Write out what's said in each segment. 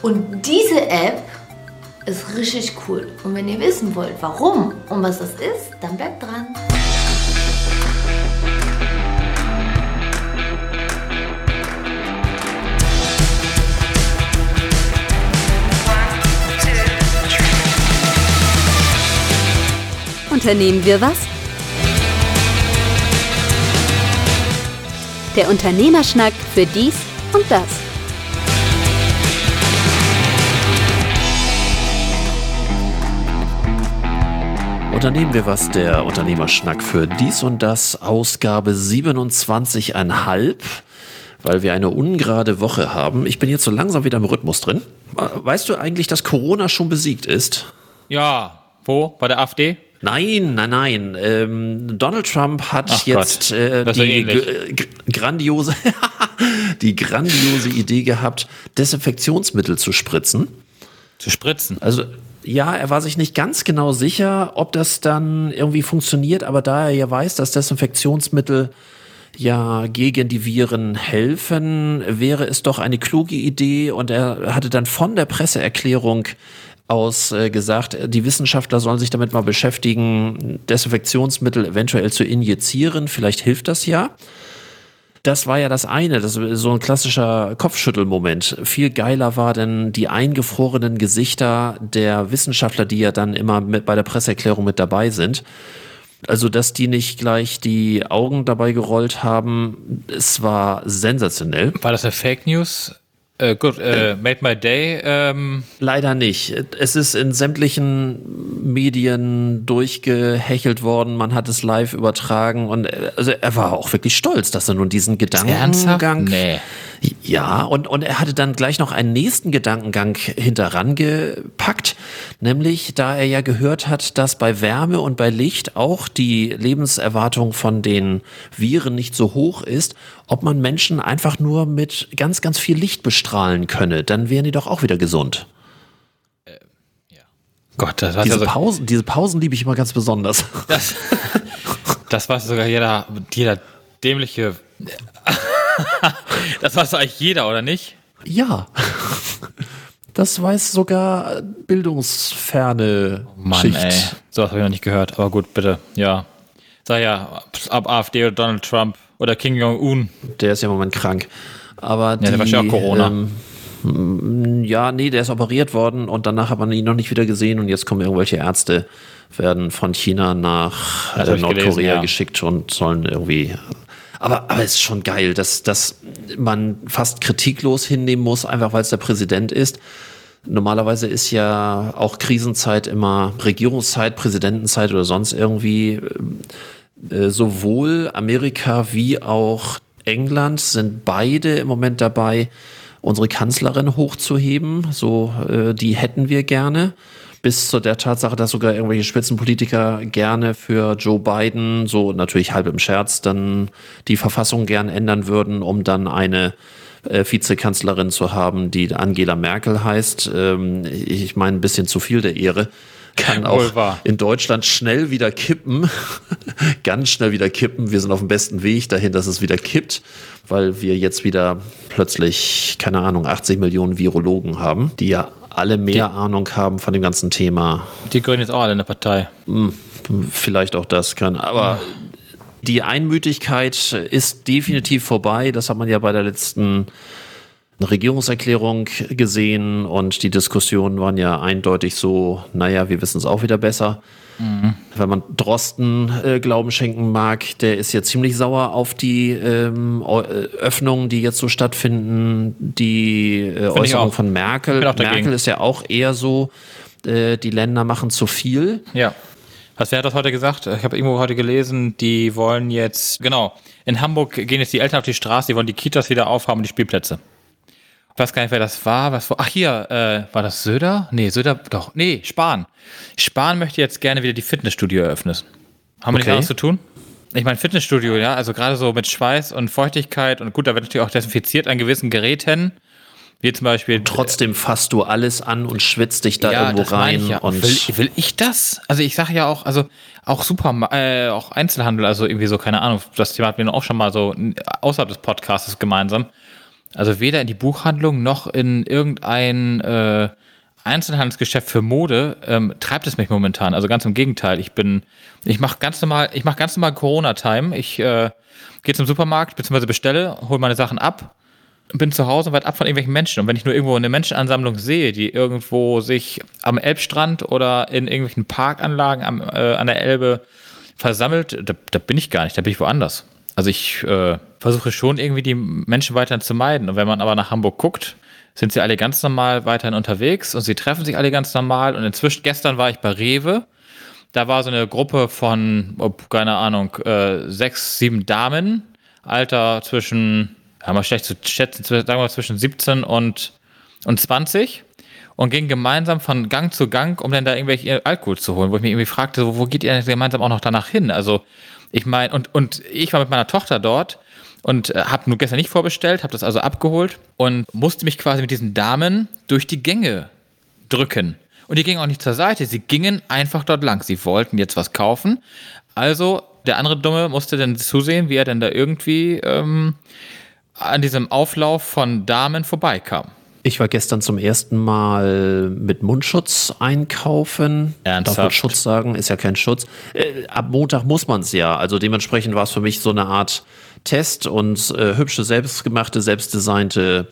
Und diese App ist richtig cool. Und wenn ihr wissen wollt, warum und was das ist, dann bleibt dran. Unternehmen wir was? Der Unternehmerschnack für dies und das. Unternehmen wir was, der Unternehmerschnack für dies und das, Ausgabe 27,5, weil wir eine ungerade Woche haben. Ich bin jetzt so langsam wieder im Rhythmus drin. Weißt du eigentlich, dass Corona schon besiegt ist? Ja, wo? Bei der AfD? Nein, nein, nein. Ähm, Donald Trump hat Ach jetzt äh, die grandiose, die grandiose Idee gehabt, Desinfektionsmittel zu spritzen. Zu spritzen? Also ja, er war sich nicht ganz genau sicher, ob das dann irgendwie funktioniert, aber da er ja weiß, dass Desinfektionsmittel ja gegen die Viren helfen, wäre es doch eine kluge Idee und er hatte dann von der Presseerklärung aus äh, gesagt, die Wissenschaftler sollen sich damit mal beschäftigen, Desinfektionsmittel eventuell zu injizieren, vielleicht hilft das ja. Das war ja das eine, das ist so ein klassischer Kopfschüttelmoment. Viel geiler war denn die eingefrorenen Gesichter der Wissenschaftler, die ja dann immer mit bei der Presseerklärung mit dabei sind. Also, dass die nicht gleich die Augen dabei gerollt haben, es war sensationell. War das eine Fake News? Äh, gut, äh, made my day. Ähm. Leider nicht. Es ist in sämtlichen Medien durchgehechelt worden. Man hat es live übertragen und äh, also er war auch wirklich stolz, dass er nun diesen Gedankengang. Nee. Ja, und, und er hatte dann gleich noch einen nächsten Gedankengang hinteran gepackt, nämlich da er ja gehört hat, dass bei Wärme und bei Licht auch die Lebenserwartung von den Viren nicht so hoch ist, ob man Menschen einfach nur mit ganz, ganz viel Licht bestrahlen könne. Dann wären die doch auch wieder gesund. Äh, ja. Gott, das diese, also, Pausen, diese Pausen liebe ich immer ganz besonders. Das, das weiß sogar jeder, jeder dämliche das weiß eigentlich jeder, oder nicht? Ja. Das weiß sogar bildungsferne oh Mann, Schicht. Ey. So habe ich noch nicht gehört. Aber gut, bitte. Ja. Sag ja, ab AfD oder Donald Trump oder Kim Jong-un. Der ist ja im Moment krank. Aber die, ja, der war ja auch Corona. Ähm, ja, nee, der ist operiert worden und danach hat man ihn noch nicht wieder gesehen und jetzt kommen irgendwelche Ärzte, werden von China nach äh, Nordkorea gelesen, ja. geschickt und sollen irgendwie aber, aber es ist schon geil, dass, dass man fast kritiklos hinnehmen muss, einfach weil es der Präsident ist. Normalerweise ist ja auch Krisenzeit immer Regierungszeit, Präsidentenzeit oder sonst irgendwie. Äh, sowohl Amerika wie auch England sind beide im Moment dabei, unsere Kanzlerin hochzuheben. So, äh, die hätten wir gerne bis zu der Tatsache, dass sogar irgendwelche Spitzenpolitiker gerne für Joe Biden, so natürlich halb im Scherz, dann die Verfassung gern ändern würden, um dann eine äh, Vizekanzlerin zu haben, die Angela Merkel heißt. Ähm, ich meine, ein bisschen zu viel der Ehre kann auch in Deutschland schnell wieder kippen, ganz schnell wieder kippen. Wir sind auf dem besten Weg dahin, dass es wieder kippt, weil wir jetzt wieder plötzlich, keine Ahnung, 80 Millionen Virologen haben, die ja alle mehr die, Ahnung haben von dem ganzen Thema. Die gehören jetzt auch alle in der Partei. Hm, vielleicht auch das kann, aber die Einmütigkeit ist definitiv vorbei. Das hat man ja bei der letzten Regierungserklärung gesehen und die Diskussionen waren ja eindeutig so, naja, wir wissen es auch wieder besser. Mhm. Wenn man Drosten äh, Glauben schenken mag, der ist ja ziemlich sauer auf die ähm, äh, Öffnungen, die jetzt so stattfinden, die äh, Äußerung von Merkel. Merkel ist ja auch eher so, äh, die Länder machen zu viel. Ja. Was, wer hat das heute gesagt? Ich habe irgendwo heute gelesen, die wollen jetzt, genau, in Hamburg gehen jetzt die Eltern auf die Straße, die wollen die Kitas wieder aufhaben und die Spielplätze. Ich weiß gar nicht, wer das war. Was war ach, hier, äh, war das Söder? Nee, Söder, doch. Nee, Spahn. Spahn möchte jetzt gerne wieder die Fitnessstudio eröffnen. Haben wir okay. nichts zu tun? Ich meine, Fitnessstudio, ja, also gerade so mit Schweiß und Feuchtigkeit und gut, da wird natürlich auch desinfiziert an gewissen Geräten. Wie zum Beispiel. Und trotzdem fasst du alles an und schwitzt dich da ja, irgendwo rein. Ich ja. und will, will, ich das? Also ich sage ja auch, also auch super, äh, auch Einzelhandel, also irgendwie so, keine Ahnung, das Thema hatten wir auch schon mal so außerhalb des Podcasts gemeinsam Also weder in die Buchhandlung noch in irgendein äh, Einzelhandelsgeschäft für Mode ähm, treibt es mich momentan. Also ganz im Gegenteil. Ich bin, ich mache ganz normal, ich mache ganz normal Corona-Time. Ich äh, gehe zum Supermarkt bzw. bestelle, hole meine Sachen ab, bin zu Hause und weit ab von irgendwelchen Menschen. Und wenn ich nur irgendwo eine Menschenansammlung sehe, die irgendwo sich am Elbstrand oder in irgendwelchen Parkanlagen am, äh, an der Elbe versammelt, da, da, bin ich gar nicht, da bin ich woanders. Also ich äh, versuche schon irgendwie die Menschen weiterhin zu meiden. Und wenn man aber nach Hamburg guckt, sind sie alle ganz normal weiterhin unterwegs und sie treffen sich alle ganz normal. Und inzwischen, gestern war ich bei Rewe. Da war so eine Gruppe von, keine Ahnung, äh, sechs, sieben Damen, Alter zwischen, haben wir schlecht zu schätzen, sagen wir zwischen 17 und, und 20 und gingen gemeinsam von Gang zu Gang, um dann da irgendwelche Alkohol zu holen, wo ich mich irgendwie fragte, wo, wo geht ihr denn gemeinsam auch noch danach hin? Also, ich meine, und, und ich war mit meiner Tochter dort und äh, habe nur gestern nicht vorbestellt, habe das also abgeholt und musste mich quasi mit diesen Damen durch die Gänge drücken. Und die gingen auch nicht zur Seite, sie gingen einfach dort lang. Sie wollten jetzt was kaufen. Also der andere Dumme musste dann zusehen, wie er denn da irgendwie ähm, an diesem Auflauf von Damen vorbeikam. Ich war gestern zum ersten Mal mit Mundschutz einkaufen. Ernsthaft? Darf man Schutz sagen? Ist ja kein Schutz. Äh, ab Montag muss man es ja. Also dementsprechend war es für mich so eine Art Test und äh, hübsche, selbstgemachte, selbstdesignte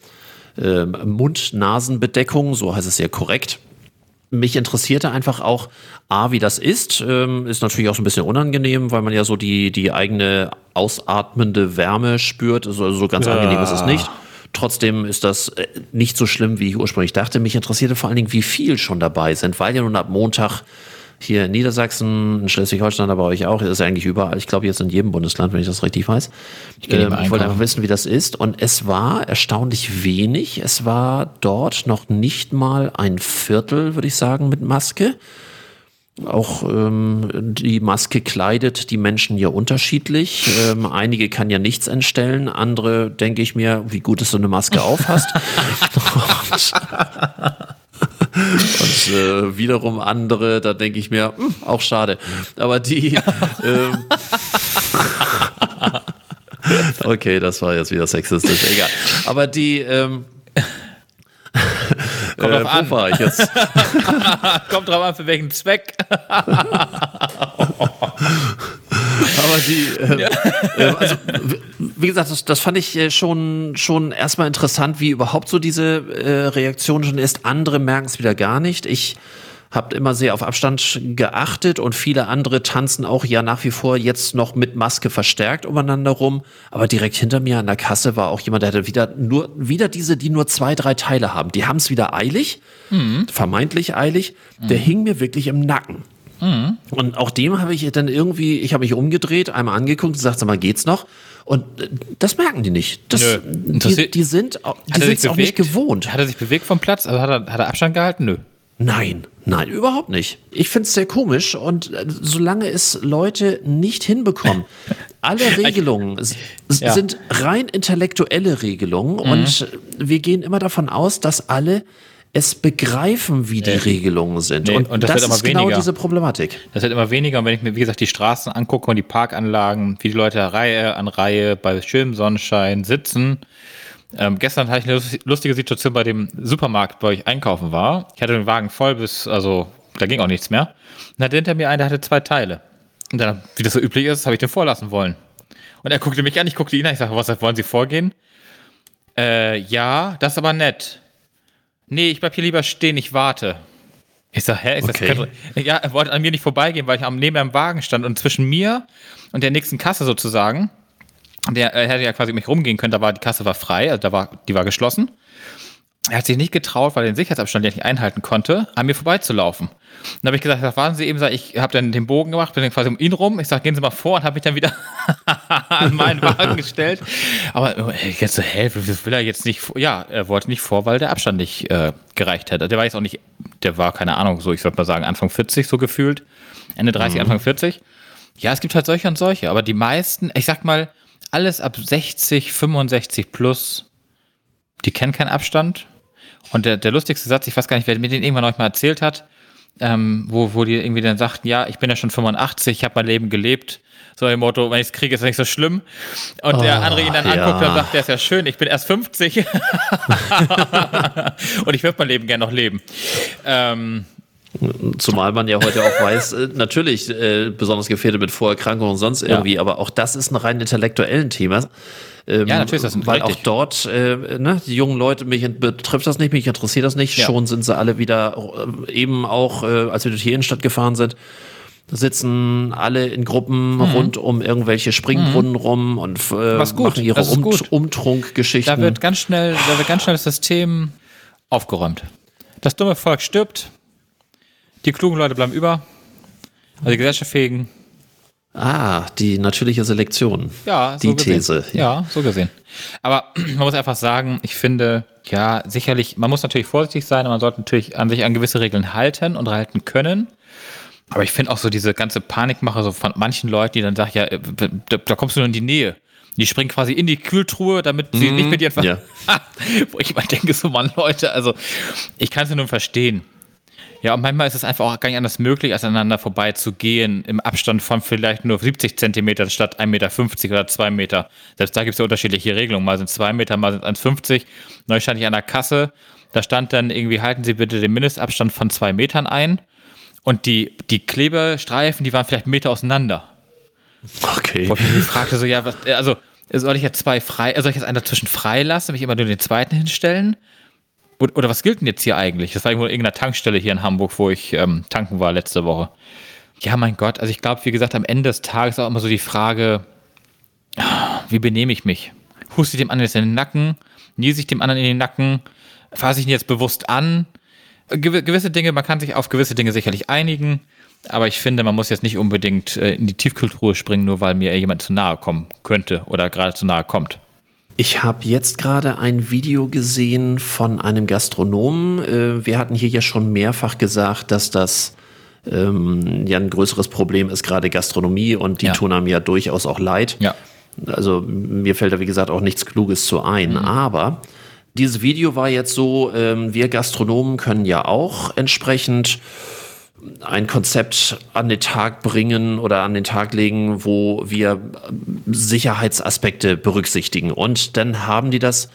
äh, Mund-Nasen-Bedeckung. So heißt es ja korrekt. Mich interessierte einfach auch, A, wie das ist. Ähm, ist natürlich auch so ein bisschen unangenehm, weil man ja so die, die eigene ausatmende Wärme spürt. Also so ganz ja. angenehm ist es nicht. Trotzdem ist das äh, nicht so schlimm, wie ich ursprünglich dachte. Mich interessierte vor allen Dingen, wie viel schon dabei sind, weil ja nun ab Montag hier in Niedersachsen, in Schleswig-Holstein, aber euch auch, ist eigentlich überall. Ich glaube jetzt in jedem Bundesland, wenn ich das richtig weiß. Ich, ähm, ich wollte einfach wissen, wie das ist. Und es war erstaunlich wenig. Es war dort noch nicht mal ein Viertel, würde ich sagen, mit Maske. Auch ähm, die Maske kleidet die Menschen ja unterschiedlich. Ähm, einige kann ja nichts entstellen, andere denke ich mir, wie gut dass du eine Maske auf hast. und, äh, wiederum andere, da denke ich mir, mh, hm, auch schade. Aber die. ähm, okay, das war jetzt wieder sexistisch, egal. Aber die. Ähm, Kommt äh, drauf an. War ich jetzt? Kommt drauf an, für welchen Zweck. Aber die, äh, äh, also, wie gesagt, das, das fand ich äh, schon, schon erstmal interessant, wie überhaupt so diese äh, Reaktion schon ist. Andere merken es wieder gar nicht. Ich habt immer sehr auf Abstand geachtet und viele andere tanzen auch ja nach wie vor jetzt noch mit Maske verstärkt umeinander rum. Aber direkt hinter mir an der Kasse war auch jemand, der hatte wieder nur, wieder diese, die nur zwei, drei Teile haben. Die haben es wieder eilig, mhm. vermeintlich eilig. Der mhm. hing mir wirklich im Nacken. Mhm. Und auch dem habe ich dann irgendwie, ich habe mich umgedreht, einmal angeguckt und gesagt, sag mal, geht's noch? Und äh, das merken die nicht. Das, die, die, sind, die sind auch nicht gewohnt. Hat er sich bewegt vom Platz? Also hat er, hat er Abstand gehalten? Nö. Nein, nein, überhaupt nicht. Ich finde es sehr komisch und äh, solange es Leute nicht hinbekommen, alle Regelungen ja. sind rein intellektuelle Regelungen mhm. und wir gehen immer davon aus, dass alle es begreifen, wie die nee. Regelungen sind. Nee. Und, und, das, das ist genau diese Problematik. Das wird immer weniger. Und wenn ich mir, wie gesagt, die Straßen angucke und die Parkanlagen, wie die Leute Reihe an Reihe bei schönem Sonnenschein sitzen, ähm, gestern hatte ich eine lustige Situation bei dem Supermarkt, wo ich einkaufen war. Ich hatte den Wagen voll bis, also da ging auch nichts mehr. Und hatte hinter mir einen, der hatte zwei Teile. Und dann, wie das so üblich ist, habe ich den vorlassen wollen. Und er guckte mich an, ich guckte ihn an, ich sage, was wollen Sie vorgehen? Äh, ja, das ist aber nett. Nee, ich bleib hier lieber stehen, ich warte. Ich sag, hä? Ist okay. das ja, er wollte an mir nicht vorbeigehen, weil ich am neben einem Wagen stand und zwischen mir und der nächsten Kasse sozusagen der er hätte ja quasi um mich rumgehen können, da war die Kasse war frei, also da war, die war geschlossen. Er hat sich nicht getraut, weil er den Sicherheitsabstand ja nicht einhalten konnte, an mir vorbeizulaufen. Dann habe ich gesagt, warten Sie eben, ich habe dann den Bogen gemacht, bin dann quasi um ihn rum. Ich sage, gehen Sie mal vor und habe mich dann wieder an meinen Wagen gestellt. Aber äh, jetzt so, hä, will er jetzt nicht, ja, er wollte nicht vor, weil der Abstand nicht äh, gereicht hätte. Der war jetzt auch nicht, der war, keine Ahnung, so, ich würde mal sagen, Anfang 40 so gefühlt. Ende 30, mhm. Anfang 40. Ja, es gibt halt solche und solche, aber die meisten, ich sag mal, alles ab 60, 65 plus, die kennen keinen Abstand. Und der, der lustigste Satz, ich weiß gar nicht, wer mir den irgendwann euch mal erzählt hat, ähm, wo, wo die irgendwie dann sagten, ja, ich bin ja schon 85, ich habe mein Leben gelebt. So im Motto, wenn ich es kriege, ist nicht so schlimm. Und oh, der andere ihn dann ja. anguckt und sagt, der ist ja schön, ich bin erst 50 und ich würde mein Leben gerne noch leben. Ähm, Zumal man ja heute auch weiß, äh, natürlich äh, besonders gefährdet mit Vorerkrankungen und sonst irgendwie, ja. aber auch das ist ein rein intellektuellen Thema. Ähm, ja, natürlich ist das Weil richtig. auch dort, äh, ne, die jungen Leute, mich betrifft das nicht, mich interessiert das nicht. Ja. Schon sind sie alle wieder, äh, eben auch, äh, als wir durch die Innenstadt gefahren sind, sitzen alle in Gruppen mhm. rund um irgendwelche Springbrunnen mhm. rum und äh, machen ihre um Umtrunkgeschichten. Da wird ganz schnell, da wird ganz schnell das System aufgeräumt. Das dumme Volk stirbt, die klugen Leute bleiben über, also die gesellschaftsfähigen Ah, die natürliche Selektion. Ja, so die gesehen. These. Ja. ja, so gesehen. Aber man muss einfach sagen, ich finde, ja, sicherlich, man muss natürlich vorsichtig sein und man sollte natürlich an sich an gewisse Regeln halten und halten können. Aber ich finde auch so diese ganze Panikmache so von manchen Leuten, die dann sagen, ja, äh, da, da kommst du nur in die Nähe. Die springen quasi in die Kühltruhe, damit sie mm, nicht mit dir einfach. Ja. Wo ich mal denke, so Mann, Leute, also ich kann es ja nur verstehen. Ja, und manchmal ist es einfach auch gar nicht anders möglich, als aneinander vorbei zu gehen, im Abstand von vielleicht nur 70 Zentimeter statt 1,50 Meter oder 2 Meter. Selbst da gibt es ja unterschiedliche Regelungen. Mal sind es 2 Meter, mal sind es 1,50. Neu stand ich an der Kasse, da stand dann irgendwie, halten Sie bitte den Mindestabstand von 2 Metern ein. Und die, die Klebestreifen, die waren vielleicht einen Meter auseinander. Okay. Wo ich mich fragte so, ja, was, also soll ich jetzt zwei frei, soll ich jetzt einen dazwischen freilassen, mich immer nur den zweiten hinstellen? Oder was gilt denn jetzt hier eigentlich? Das war irgendwo irgendeiner Tankstelle hier in Hamburg, wo ich ähm, tanken war letzte Woche. Ja, mein Gott, also ich glaube, wie gesagt, am Ende des Tages auch immer so die Frage, wie benehme ich mich? Huste ich dem anderen jetzt in den Nacken? Niese ich dem anderen in den Nacken? Fasse ich ihn jetzt bewusst an? gewisse Dinge, man kann sich auf gewisse Dinge sicherlich einigen, aber ich finde, man muss jetzt nicht unbedingt äh, in die Tiefkultur springen, nur weil mir jemand zu nahe kommen könnte oder gerade zu nahe kommt. Ich habe jetzt gerade ein Video gesehen von einem Gastronomen. Äh, wir hatten hier ja schon mehrfach gesagt, dass das ähm, ja ein größeres Problem ist, gerade Gastronomie, und die ja. tun einem ja durchaus auch leid. Ja. Also mir fällt da, wie gesagt, auch nichts Kluges zu ein. Mhm. Aber dieses Video war jetzt so, ähm, wir Gastronomen können ja auch entsprechend ein Konzept an den Tag bringen oder an den Tag legen, wo wir Sicherheitsaspekte berücksichtigen. Und dann haben die das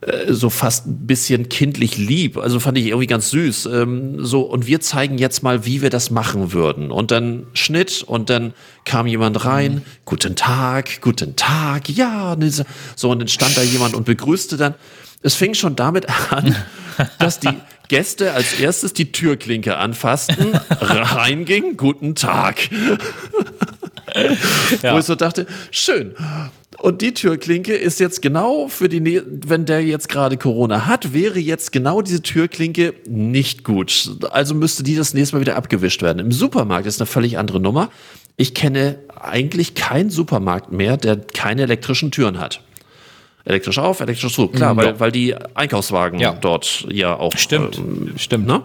äh, so fast ein bisschen kindlich lieb. Also fand ich irgendwie ganz süß. Ähm, so, und wir zeigen jetzt mal, wie wir das machen würden. Und dann Schnitt und dann kam jemand rein. Mhm. Guten Tag, guten Tag, ja. So, und dann stand da jemand und begrüßte dann. Es fing schon damit an, dass die Gäste als erstes die Türklinke anfassten, reinging, guten Tag. ja. Wo ich so dachte, schön. Und die Türklinke ist jetzt genau für die, wenn der jetzt gerade Corona hat, wäre jetzt genau diese Türklinke nicht gut. Also müsste die das nächste Mal wieder abgewischt werden. Im Supermarkt ist eine völlig andere Nummer. Ich kenne eigentlich keinen Supermarkt mehr, der keine elektrischen Türen hat. Elektrisch auf, elektrisch zu. Klar, mhm, weil, ja. weil die Einkaufswagen ja. dort ja auch. Stimmt. Ähm, Stimmt. Ne?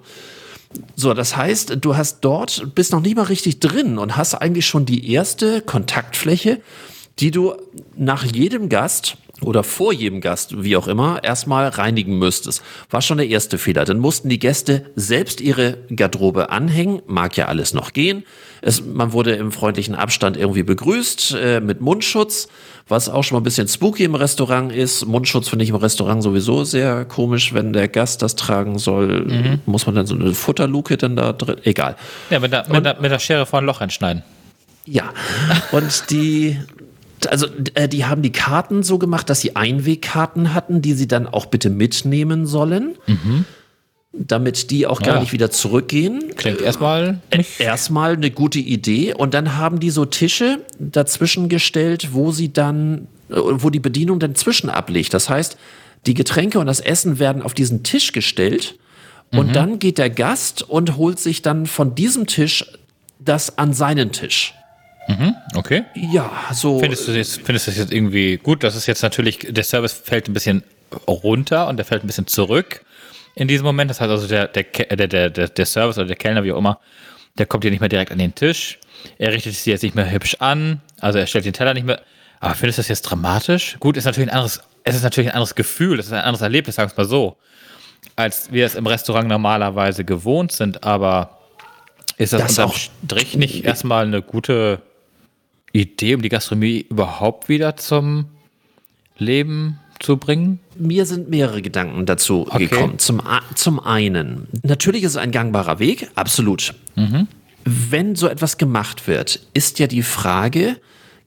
So, das heißt, du hast dort, bist noch nicht mal richtig drin und hast eigentlich schon die erste Kontaktfläche, die du nach jedem Gast oder vor jedem Gast, wie auch immer, erstmal reinigen müsstest. War schon der erste Fehler. Dann mussten die Gäste selbst ihre Garderobe anhängen. Mag ja alles noch gehen. Es, man wurde im freundlichen Abstand irgendwie begrüßt äh, mit Mundschutz, was auch schon mal ein bisschen spooky im Restaurant ist. Mundschutz finde ich im Restaurant sowieso sehr komisch, wenn der Gast das tragen soll. Mhm. Muss man dann so eine Futterluke dann da drin? Egal. Ja, mit der, mit der, mit der Schere vor ein Loch einschneiden. Ja, und die also äh, die haben die Karten so gemacht, dass sie Einwegkarten hatten, die sie dann auch bitte mitnehmen sollen. Mhm. Damit die auch gar ja. nicht wieder zurückgehen. Klingt erstmal. Äh, erstmal eine gute Idee. Und dann haben die so Tische dazwischen gestellt, wo sie dann, äh, wo die Bedienung dann zwischen ablegt. Das heißt, die Getränke und das Essen werden auf diesen Tisch gestellt. Und mhm. dann geht der Gast und holt sich dann von diesem Tisch das an seinen Tisch. Mhm, okay. Ja, so. Findest du, das, findest du das jetzt irgendwie gut? Das ist jetzt natürlich, der Service fällt ein bisschen runter und der fällt ein bisschen zurück in diesem Moment. Das heißt also, der, der, der, der, der Service oder der Kellner, wie auch immer, der kommt hier nicht mehr direkt an den Tisch. Er richtet sich jetzt nicht mehr hübsch an. Also er stellt den Teller nicht mehr. Aber findest du das jetzt dramatisch? Gut, ist natürlich ein anderes, es ist natürlich ein anderes Gefühl, es ist ein anderes Erlebnis, sagen wir es mal so, als wir es im Restaurant normalerweise gewohnt sind. Aber Ist das, das auch Strich nicht erstmal eine gute Idee, um die Gastronomie überhaupt wieder zum Leben zu bringen? Mir sind mehrere Gedanken dazu okay. gekommen. Zum, zum einen, natürlich ist es ein gangbarer Weg, absolut. Mhm. Wenn so etwas gemacht wird, ist ja die Frage,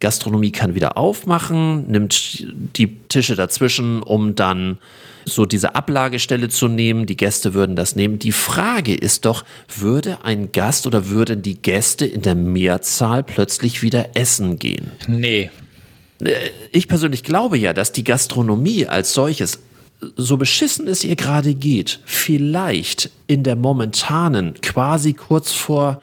Gastronomie kann wieder aufmachen, nimmt die Tische dazwischen, um dann so diese Ablagestelle zu nehmen. Die Gäste würden das nehmen. Die Frage ist doch, würde ein Gast oder würden die Gäste in der Mehrzahl plötzlich wieder essen gehen? Nee. Äh, ich persönlich glaube ja, dass die Gastronomie als solches so beschissen es ihr gerade geht, vielleicht in der momentanen, quasi kurz vor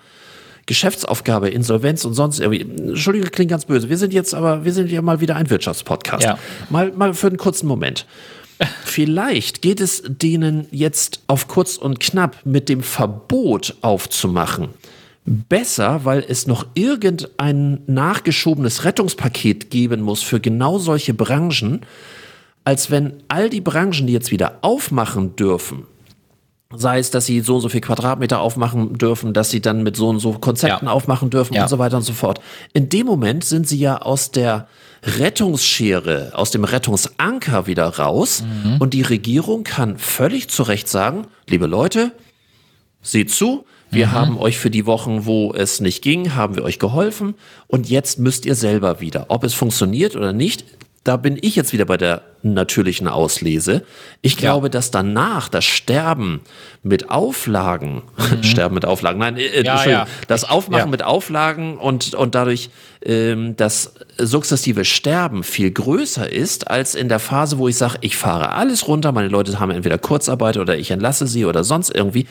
Geschäftsaufgabe, Insolvenz und sonst irgendwie. Entschuldigung, klingt ganz böse. Wir sind jetzt aber, wir sind ja mal wieder ein Wirtschaftspodcast. Ja. Mal, mal für einen kurzen Moment. Vielleicht geht es denen jetzt auf kurz und knapp mit dem Verbot aufzumachen. Besser, weil es noch irgendein nachgeschobenes Rettungspaket geben muss für genau solche Branchen, als wenn all die Branchen, die jetzt wieder aufmachen dürfen, sei es, dass sie so und so viel Quadratmeter aufmachen dürfen, dass sie dann mit so und so Konzepten ja. aufmachen dürfen ja. und so weiter und so fort. In dem Moment sind sie ja aus der Rettungsschere, aus dem Rettungsanker wieder raus mhm. und die Regierung kann völlig zu Recht sagen, liebe Leute, seht zu, wir mhm. haben euch für die Wochen, wo es nicht ging, haben wir euch geholfen und jetzt müsst ihr selber wieder. Ob es funktioniert oder nicht, da bin ich jetzt wieder bei der natürlichen Auslese. Ich glaube, ja. dass danach das Sterben mit Auflagen, mhm. Sterben mit Auflagen, nein, äh, ja, ja. das Aufmachen mit Auflagen und, und dadurch ähm, das sukzessive Sterben viel größer ist, als in der Phase, wo ich sage, ich fahre alles runter, meine Leute haben entweder Kurzarbeit oder ich entlasse sie oder sonst irgendwie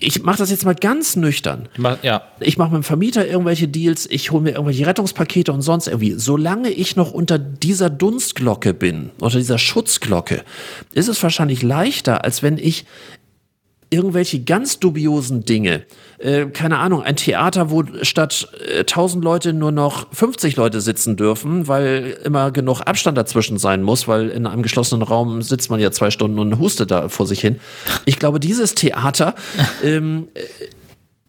ich mache das jetzt mal ganz nüchtern. Ja. Ich mache mit dem Vermieter irgendwelche Deals, ich hole mir irgendwelche Rettungspakete und sonst irgendwie. Solange ich noch unter dieser Dunstglocke bin, unter dieser Schutzglocke, ist es wahrscheinlich leichter, als wenn ich irgendwelche ganz dubiosen Dinge. Äh, keine Ahnung, ein Theater, wo statt äh, 1000 Leute nur noch 50 Leute sitzen dürfen, weil immer genug Abstand dazwischen sein muss, weil in einem geschlossenen Raum sitzt man ja zwei Stunden und hustet da vor sich hin. Ich glaube, dieses Theater ähm,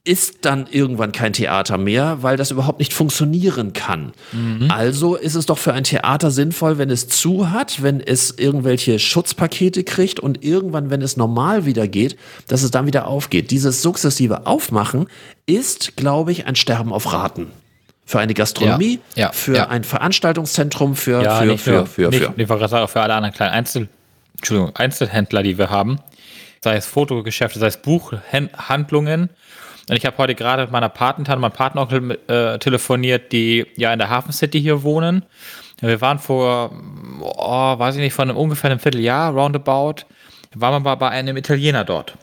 ist dann irgendwann kein Theater mehr, weil das überhaupt nicht funktionieren kann. Mhm. Also ist es doch für ein Theater sinnvoll, wenn es zu hat, wenn es irgendwelche Schutzpakete kriegt und irgendwann, wenn es normal wieder geht, dass es dann wieder aufgeht. Dieses sukzessive Aufmachen ist, glaube ich, ein Sterben auf Raten. Für eine Gastronomie, ja, ja, für ja. ein Veranstaltungszentrum, für, ja, für, für, für, nicht, für. Nicht, sagen, für alle anderen kleinen Einzel, Einzelhändler, die wir haben, sei es Fotogeschäfte, sei es Buchhandlungen, und ich habe heute gerade mit meiner Patentante meinem Patenonkel äh, telefoniert, die ja in der Hafen City hier wohnen. Wir waren vor, oh, weiß ich nicht, von einem, ungefähr einem Vierteljahr, roundabout, waren wir bei einem Italiener dort.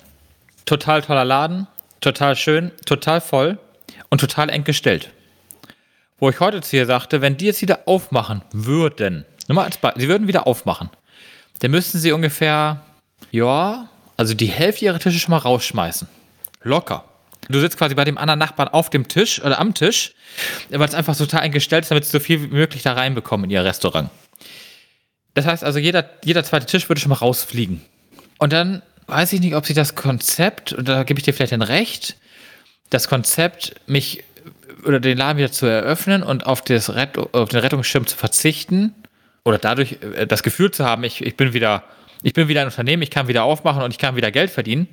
Total toller Laden, total schön, total voll und total eng gestellt. Wo ich heute zu ihr sagte, wenn die jetzt wieder aufmachen würden, nur mal als sie würden wieder aufmachen, dann müssten sie ungefähr, ja, also die Hälfte ihrer Tische schon mal rausschmeißen. Locker. Du sitzt quasi bei dem anderen Nachbarn auf dem Tisch oder am Tisch, weil es einfach total eingestellt ist, damit sie so viel wie möglich da reinbekommen in ihr Restaurant. Das heißt also, jeder, jeder zweite Tisch würde schon mal rausfliegen. Und dann weiß ich nicht, ob sie das Konzept, und da gebe ich dir vielleicht ein Recht, das Konzept, mich oder den Laden wieder zu eröffnen und auf, das Rett, auf den Rettungsschirm zu verzichten oder dadurch äh, das Gefühl zu haben, ich, ich bin wieder, ich bin wieder ein Unternehmen, ich kann wieder aufmachen und ich kann wieder Geld verdienen,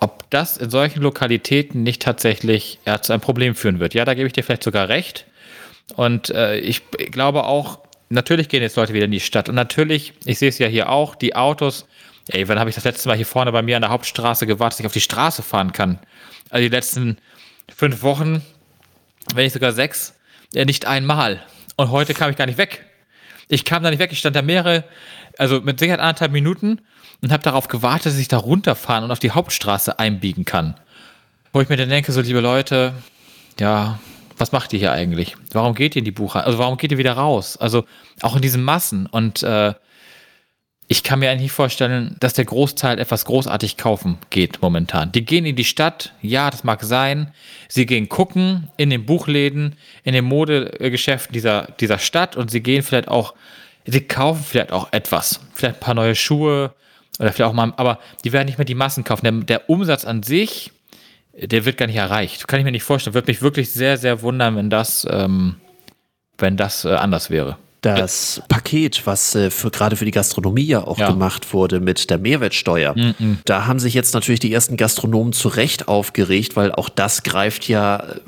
ob das in solchen Lokalitäten nicht tatsächlich ja, zu einem Problem führen wird. Ja, da gebe ich dir vielleicht sogar recht. Und äh, ich glaube auch, natürlich gehen jetzt Leute wieder in die Stadt. Und natürlich, ich sehe es ja hier auch, die Autos, ey, wann habe ich das letzte Mal hier vorne bei mir an der Hauptstraße gewartet, dass ich auf die Straße fahren kann? Also die letzten fünf Wochen, wenn nicht sogar sechs, äh, nicht einmal. Und heute kam ich gar nicht weg. Ich kam da nicht weg, ich stand da mehrere, also mit Sicherheit anderthalb Minuten und habe darauf gewartet, dass ich da runterfahren und auf die Hauptstraße einbiegen kann. Wo ich mir dann denke, so liebe Leute, ja, was macht ihr hier eigentlich? Warum geht ihr in die Buchhandlung? Also warum geht ihr wieder raus? Also auch in diesen Massen. Und äh, ich kann mir eigentlich nicht vorstellen, dass der Großteil etwas großartig kaufen geht momentan. Die gehen in die Stadt, ja, das mag sein. Sie gehen gucken in den Buchläden, in den Modegeschäften dieser, dieser Stadt und sie gehen vielleicht auch, sie kaufen vielleicht auch etwas. Vielleicht ein paar neue Schuhe, oder vielleicht auch mal, aber die werden nicht mehr die Massen kaufen. Der, der Umsatz an sich der wird gar nicht erreicht. Kann ich mir nicht vorstellen. Würde mich wirklich sehr, sehr wundern, wenn das, ähm, wenn das äh, anders wäre. Das Paket, was äh, für, gerade für die Gastronomie ja auch ja. gemacht wurde mit der Mehrwertsteuer, mm -mm. da haben sich jetzt natürlich die ersten Gastronomen zu Recht aufgeregt, weil auch das greift ja äh,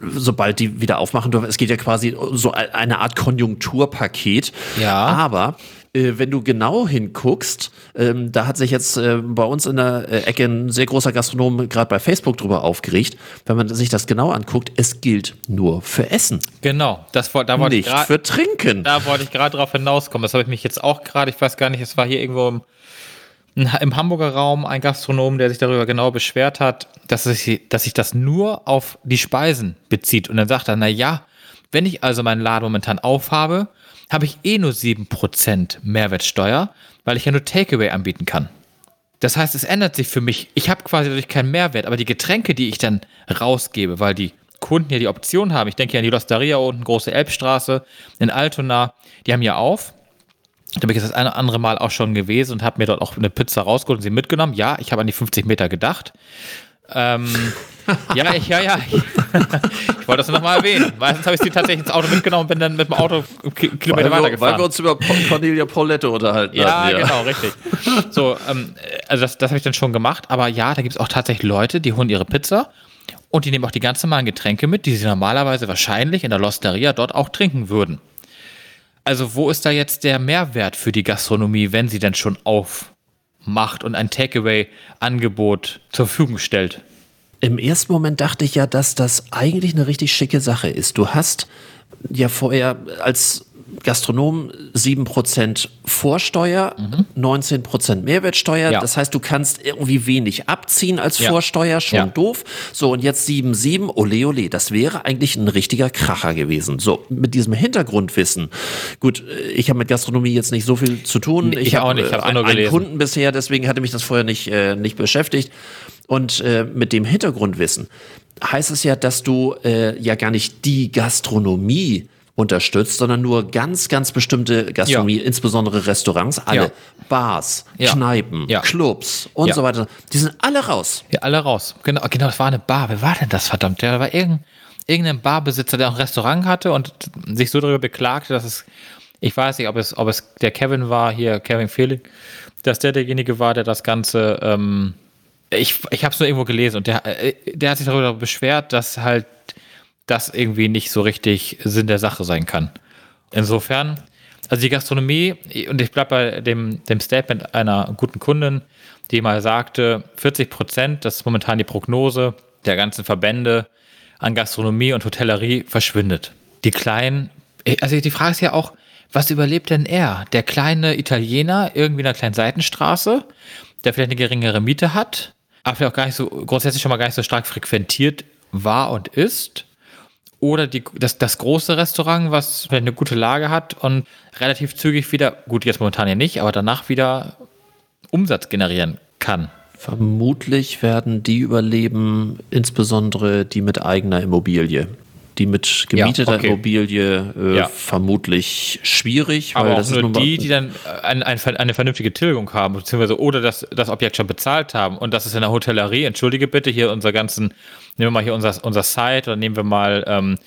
sobald die wieder aufmachen dürfen. Es geht ja quasi so eine Art Konjunkturpaket. Ja. Aber äh, wenn du genau hinguckst, ähm, da hat sich jetzt äh, bei uns in der äh, Ecke ein sehr großer Gastronom gerade bei Facebook drüber aufgeregt. Wenn man sich das genau anguckt, es gilt nur für Essen. Genau, das da wollte nicht ich grad, für Trinken. Da wollte ich gerade drauf hinauskommen. Das habe ich mich jetzt auch gerade, ich weiß gar nicht, es war hier irgendwo im im Hamburger Raum ein Gastronom, der sich darüber genau beschwert hat, dass sich, dass sich das nur auf die Speisen bezieht. Und dann sagt er, na ja, wenn ich also meinen Laden momentan aufhabe, habe ich eh nur 7% Mehrwertsteuer, weil ich ja nur Takeaway anbieten kann. Das heißt, es ändert sich für mich. Ich habe quasi dadurch keinen Mehrwert, aber die Getränke, die ich dann rausgebe, weil die Kunden ja die Option haben, ich denke ja an die Losteria unten, große Elbstraße, in Altona, die haben ja auf. Da bin ich jetzt das eine oder andere Mal auch schon gewesen und habe mir dort auch eine Pizza rausgeholt und sie mitgenommen. Ja, ich habe an die 50 Meter gedacht. Ähm, ja, ich, ja, ja. ich wollte das nochmal erwähnen. Meistens habe ich sie tatsächlich ins Auto mitgenommen und bin dann mit dem Auto Kilometer weil weitergefahren. Weil wir uns über Cornelia Paulette unterhalten ja, hatten, ja, genau, richtig. So, ähm, also das, das habe ich dann schon gemacht. Aber ja, da gibt es auch tatsächlich Leute, die holen ihre Pizza und die nehmen auch die ganz normalen Getränke mit, die sie normalerweise wahrscheinlich in der Losteria dort auch trinken würden. Also wo ist da jetzt der Mehrwert für die Gastronomie, wenn sie denn schon aufmacht und ein Takeaway-Angebot zur Verfügung stellt? Im ersten Moment dachte ich ja, dass das eigentlich eine richtig schicke Sache ist. Du hast ja vorher als Gastronom 7% Vorsteuer, mhm. 19% Mehrwertsteuer. Ja. Das heißt, du kannst irgendwie wenig abziehen als ja. Vorsteuer, schon ja. doof. So, und jetzt 7,7, ole ole, das wäre eigentlich ein richtiger Kracher gewesen. So, mit diesem Hintergrundwissen. Gut, ich habe mit Gastronomie jetzt nicht so viel zu tun. Ich, ich habe auch nicht, ich habe einen, einen Kunden bisher, deswegen hatte mich das vorher nicht, äh, nicht beschäftigt. Und äh, mit dem Hintergrundwissen heißt es ja, dass du äh, ja gar nicht die Gastronomie unterstützt, sondern nur ganz, ganz bestimmte Gastronomie, ja. insbesondere Restaurants, alle, ja. Bars, ja. Kneipen, Clubs und so weiter, die sind alle raus. Ja, alle raus. Genau, genau, das war eine Bar. Wer war denn das, verdammt? Der war irgendein, irgendein Barbesitzer, der auch ein Restaurant hatte und sich so darüber beklagte, dass es, ich weiß nicht, ob es, ob es der Kevin war, hier, Kevin Felix, dass der derjenige war, der das Ganze, ähm, ich, ich habe es nur irgendwo gelesen und der, äh, der hat sich darüber beschwert, dass halt das irgendwie nicht so richtig Sinn der Sache sein kann. Insofern, also die Gastronomie, und ich bleibe bei dem, dem Statement einer guten Kundin, die mal sagte, 40 Prozent, das ist momentan die Prognose der ganzen Verbände an Gastronomie und Hotellerie verschwindet. Die kleinen, also die Frage ist ja auch, was überlebt denn er? Der kleine Italiener irgendwie in einer kleinen Seitenstraße, der vielleicht eine geringere Miete hat, aber vielleicht auch gar nicht so, grundsätzlich schon mal gar nicht so stark frequentiert war und ist. Oder die, das, das große Restaurant, was vielleicht eine gute Lage hat und relativ zügig wieder, gut, jetzt momentan ja nicht, aber danach wieder Umsatz generieren kann. Vermutlich werden die überleben, insbesondere die mit eigener Immobilie die mit gemieteter ja, okay. Immobilie äh, ja. vermutlich schwierig. Aber das nur die, die dann ein, ein, eine vernünftige Tilgung haben, beziehungsweise oder das, das Objekt schon bezahlt haben. Und das ist in der Hotellerie, entschuldige bitte, hier unser ganzen, nehmen wir mal hier unser, unser Site oder nehmen wir mal ähm,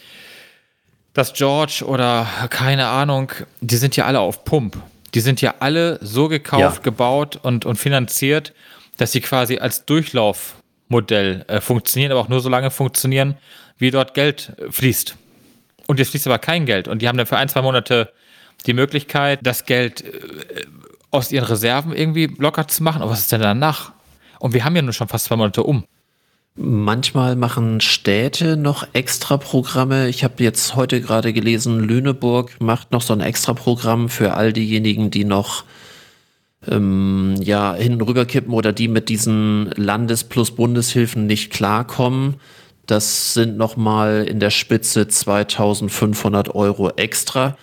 das George oder keine Ahnung, die sind ja alle auf Pump. Die sind ja alle so gekauft, ja. gebaut und, und finanziert, dass sie quasi als Durchlaufmodell äh, funktionieren, aber auch nur so lange funktionieren, wie dort Geld äh, fließt. Und jetzt fließt aber kein Geld. Und die haben dann für ein, zwei Monate die Möglichkeit, das Geld äh, aus ihren Reserven irgendwie locker zu machen. Aber was ist denn danach? Und wir haben ja nur schon fast zwei Monate um. Manchmal machen Städte noch extra Programme. Ich habe jetzt heute gerade gelesen, Lüneburg macht noch so ein extra Programm für all diejenigen, die noch ähm, ja hin und rüber kippen oder die mit diesen Landes- plus Bundeshilfen nicht klarkommen. Das sind nochmal in der Spitze 2500 Euro extra,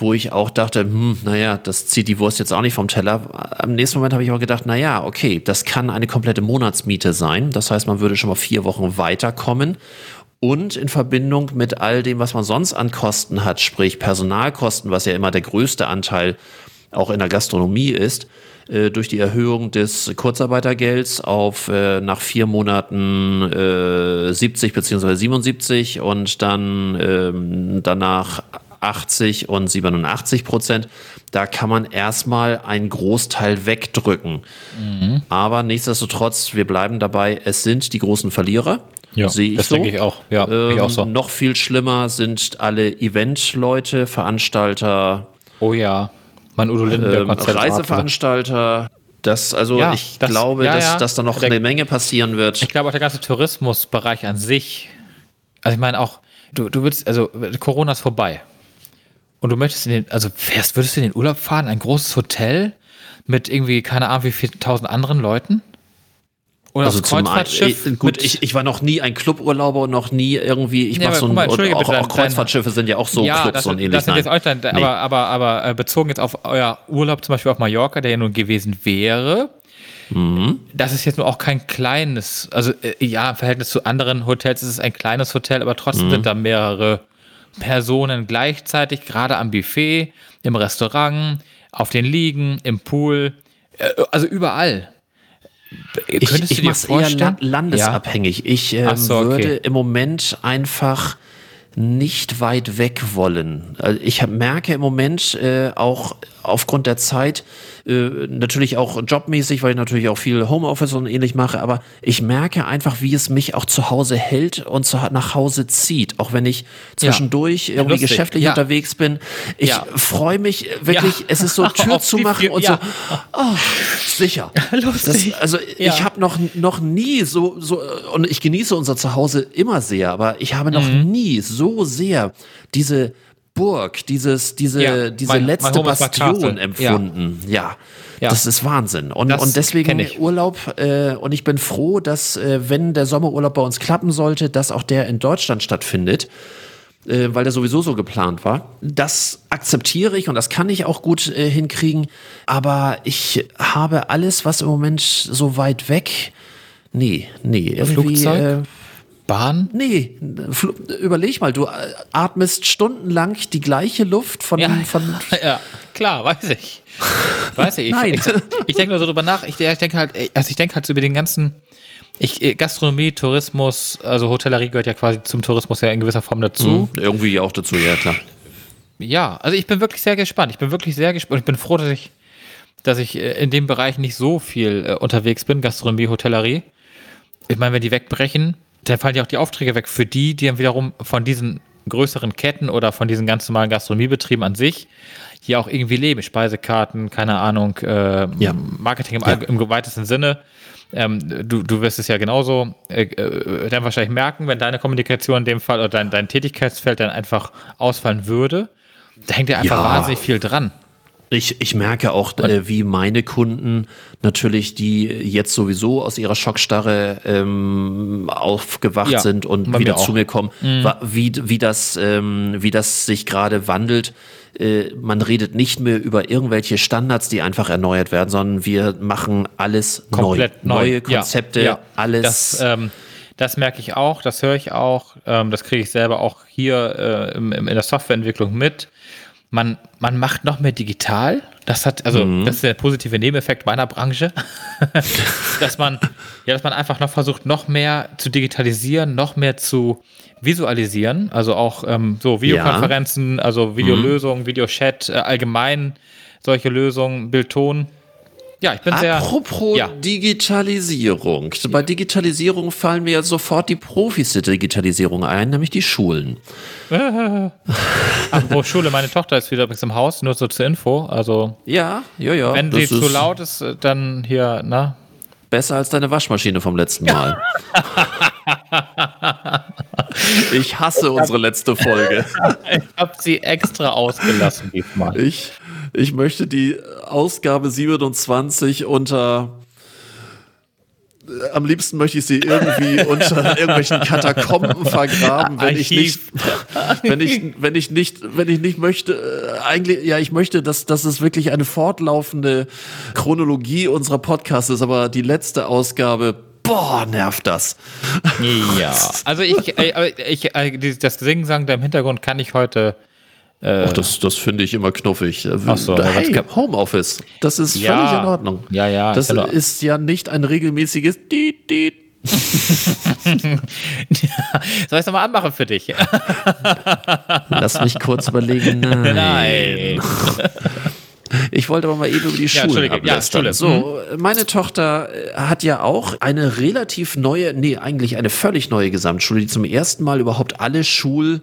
wo ich auch dachte, hm, naja, das zieht die Wurst jetzt auch nicht vom Teller. Am nächsten Moment habe ich auch gedacht, naja, okay, das kann eine komplette Monatsmiete sein. Das heißt, man würde schon mal vier Wochen weiterkommen. Und in Verbindung mit all dem, was man sonst an Kosten hat, sprich Personalkosten, was ja immer der größte Anteil auch in der Gastronomie ist, äh, durch die Erhöhung des Kurzarbeitergelds auf äh, nach vier Monaten äh, 70 bzw. 77 und dann ähm, danach 80 und 87 Prozent. Da kann man erstmal einen Großteil wegdrücken. Mhm. Aber nichtsdestotrotz, wir bleiben dabei, es sind die großen Verlierer. Ja, sehe ich das so. denke ich auch. Ja, ähm, ich auch so. Noch viel schlimmer sind alle Event-Leute, Veranstalter. Oh ja, mein Udo ähm, Reiseveranstalter. Das, also ja, ich das, glaube, ja, dass, ja. dass da noch der, eine Menge passieren wird. Ich glaube auch der ganze Tourismusbereich an sich. Also ich meine auch, du, du willst, also Corona ist vorbei. Und du möchtest in den, also fährst, würdest du in den Urlaub fahren, ein großes Hotel mit irgendwie, keine Ahnung, wie viel tausend anderen Leuten? Oder also Kreuzfahrtschiff. Ein, gut, ich, ich war noch nie ein Cluburlauber und noch nie irgendwie, ich ja, mach so ein, mal, auch, bitte, auch Kreuzfahrtschiffe sind ja auch so ja, Clubs das, und ähnlich. Das jetzt euch dann, nee. aber, aber, aber äh, bezogen jetzt auf euer Urlaub zum Beispiel auf Mallorca, der ja nun gewesen wäre, mhm. das ist jetzt nur auch kein kleines, also äh, ja, im Verhältnis zu anderen Hotels ist es ein kleines Hotel, aber trotzdem mhm. sind da mehrere Personen gleichzeitig, gerade am Buffet, im Restaurant, auf den Liegen, im Pool, äh, also überall. Ich, Könntest ich, ich mache es eher landesabhängig. Ja. Ich ähm, so, okay. würde im Moment einfach nicht weit weg wollen. Also ich merke im Moment äh, auch aufgrund der Zeit, äh, natürlich auch jobmäßig, weil ich natürlich auch viel Homeoffice und ähnlich mache, aber ich merke einfach, wie es mich auch zu Hause hält und zu, nach Hause zieht. Auch wenn ich zwischendurch ja. irgendwie Lustig. geschäftlich ja. unterwegs bin. Ich ja. freue mich wirklich, es ist so Tür zu machen und so, oh, sicher. Lustig. Das, also ich habe noch, noch nie so, so, und ich genieße unser Zuhause immer sehr, aber ich habe noch mhm. nie so sehr diese Burg, dieses, diese, ja, diese mein, letzte mein Bastion empfunden. Ja. ja. Ja. Das ist Wahnsinn. Und, und deswegen Urlaub, äh, und ich bin froh, dass, äh, wenn der Sommerurlaub bei uns klappen sollte, dass auch der in Deutschland stattfindet, äh, weil der sowieso so geplant war. Das akzeptiere ich und das kann ich auch gut äh, hinkriegen. Aber ich habe alles, was im Moment so weit weg. Nee, nee. Irgendwie, Flugzeug? Äh, Bahn? Nee, überleg mal, du atmest stundenlang die gleiche Luft von. Ja, von ja klar, weiß ich. Weiß ich. Nein. Ich, ich, ich denke nur so drüber nach. Ich, ich denke halt, also ich denke halt so über den ganzen. Ich, äh, Gastronomie, Tourismus, also Hotellerie gehört ja quasi zum Tourismus ja in gewisser Form dazu. Mhm, irgendwie auch dazu, ja klar. Ja, also ich bin wirklich sehr gespannt. Ich bin wirklich sehr gespannt. Ich bin froh, dass ich, dass ich äh, in dem Bereich nicht so viel äh, unterwegs bin, Gastronomie, Hotellerie. Ich meine, wenn die wegbrechen, dann fallen ja auch die Aufträge weg für die, die dann wiederum von diesen größeren Ketten oder von diesen ganz normalen Gastronomiebetrieben an sich hier auch irgendwie leben. Speisekarten, keine Ahnung, äh, ja. Marketing im, ja. im, weitesten Sinne. Ähm, du, du wirst es ja genauso äh, äh, dann wahrscheinlich merken, wenn deine Kommunikation in dem Fall oder dein, dein Tätigkeitsfeld dann einfach ausfallen würde. Da hängt ja einfach ja. wahnsinnig viel dran. Ich, ich merke auch, äh, wie meine Kunden natürlich, die jetzt sowieso aus ihrer Schockstarre ähm, aufgewacht ja, sind und wieder zu mir kommen, mhm. wie, wie, das, ähm, wie das sich gerade wandelt. Äh, man redet nicht mehr über irgendwelche Standards, die einfach erneuert werden, sondern wir machen alles Komplett neu. Neue Konzepte, ja, ja. alles. Das, ähm, das merke ich auch, das höre ich auch, ähm, das kriege ich selber auch hier äh, im, in der Softwareentwicklung mit man, man macht noch mehr digital. Das hat, also, mhm. das ist der positive Nebeneffekt meiner Branche. dass man, ja, dass man einfach noch versucht, noch mehr zu digitalisieren, noch mehr zu visualisieren. Also auch ähm, so Videokonferenzen, ja. also Videolösungen, mhm. Videochat, äh, allgemein solche Lösungen, Bildton. Ja, ich bin sehr. Apropos ja. Digitalisierung. Bei Digitalisierung fallen mir ja sofort die Profis der Digitalisierung ein, nämlich die Schulen. Apropos Schule, meine Tochter ist wieder übrigens im Haus, nur so zur Info. Also. Ja, ja, ja. Wenn sie zu laut ist, dann hier, na. Besser als deine Waschmaschine vom letzten Mal. ich hasse unsere letzte Folge. ich habe sie extra ausgelassen diesmal. Ich ich möchte die Ausgabe 27 unter am liebsten möchte ich sie irgendwie unter irgendwelchen Katakomben vergraben, wenn ich nicht, wenn ich, wenn ich nicht, wenn ich nicht möchte, äh, eigentlich, ja, ich möchte, dass, dass es wirklich eine fortlaufende Chronologie unserer Podcasts ist, aber die letzte Ausgabe, boah, nervt das. Ja, also ich, äh, ich, ich äh, das Singen-Sang da im Hintergrund kann ich heute Äh, Ach, das, das finde ich immer knuffig. Ach so, hey, Homeoffice, das ist ja, völlig in Ordnung. Ja, ja. Das ist, ist ja nicht ein regelmäßiges Diet, Diet, Soll ich es nochmal anmachen für dich? Lass mich kurz überlegen. Nein. Nein. Ich wollte aber mal eben über die ja, Schulen ablästern. Ja, so, mhm. meine Tochter äh, hat ja auch eine relativ neue, nee, eigentlich eine völlig neue Gesamtschule, die zum ersten Mal überhaupt alle Schul-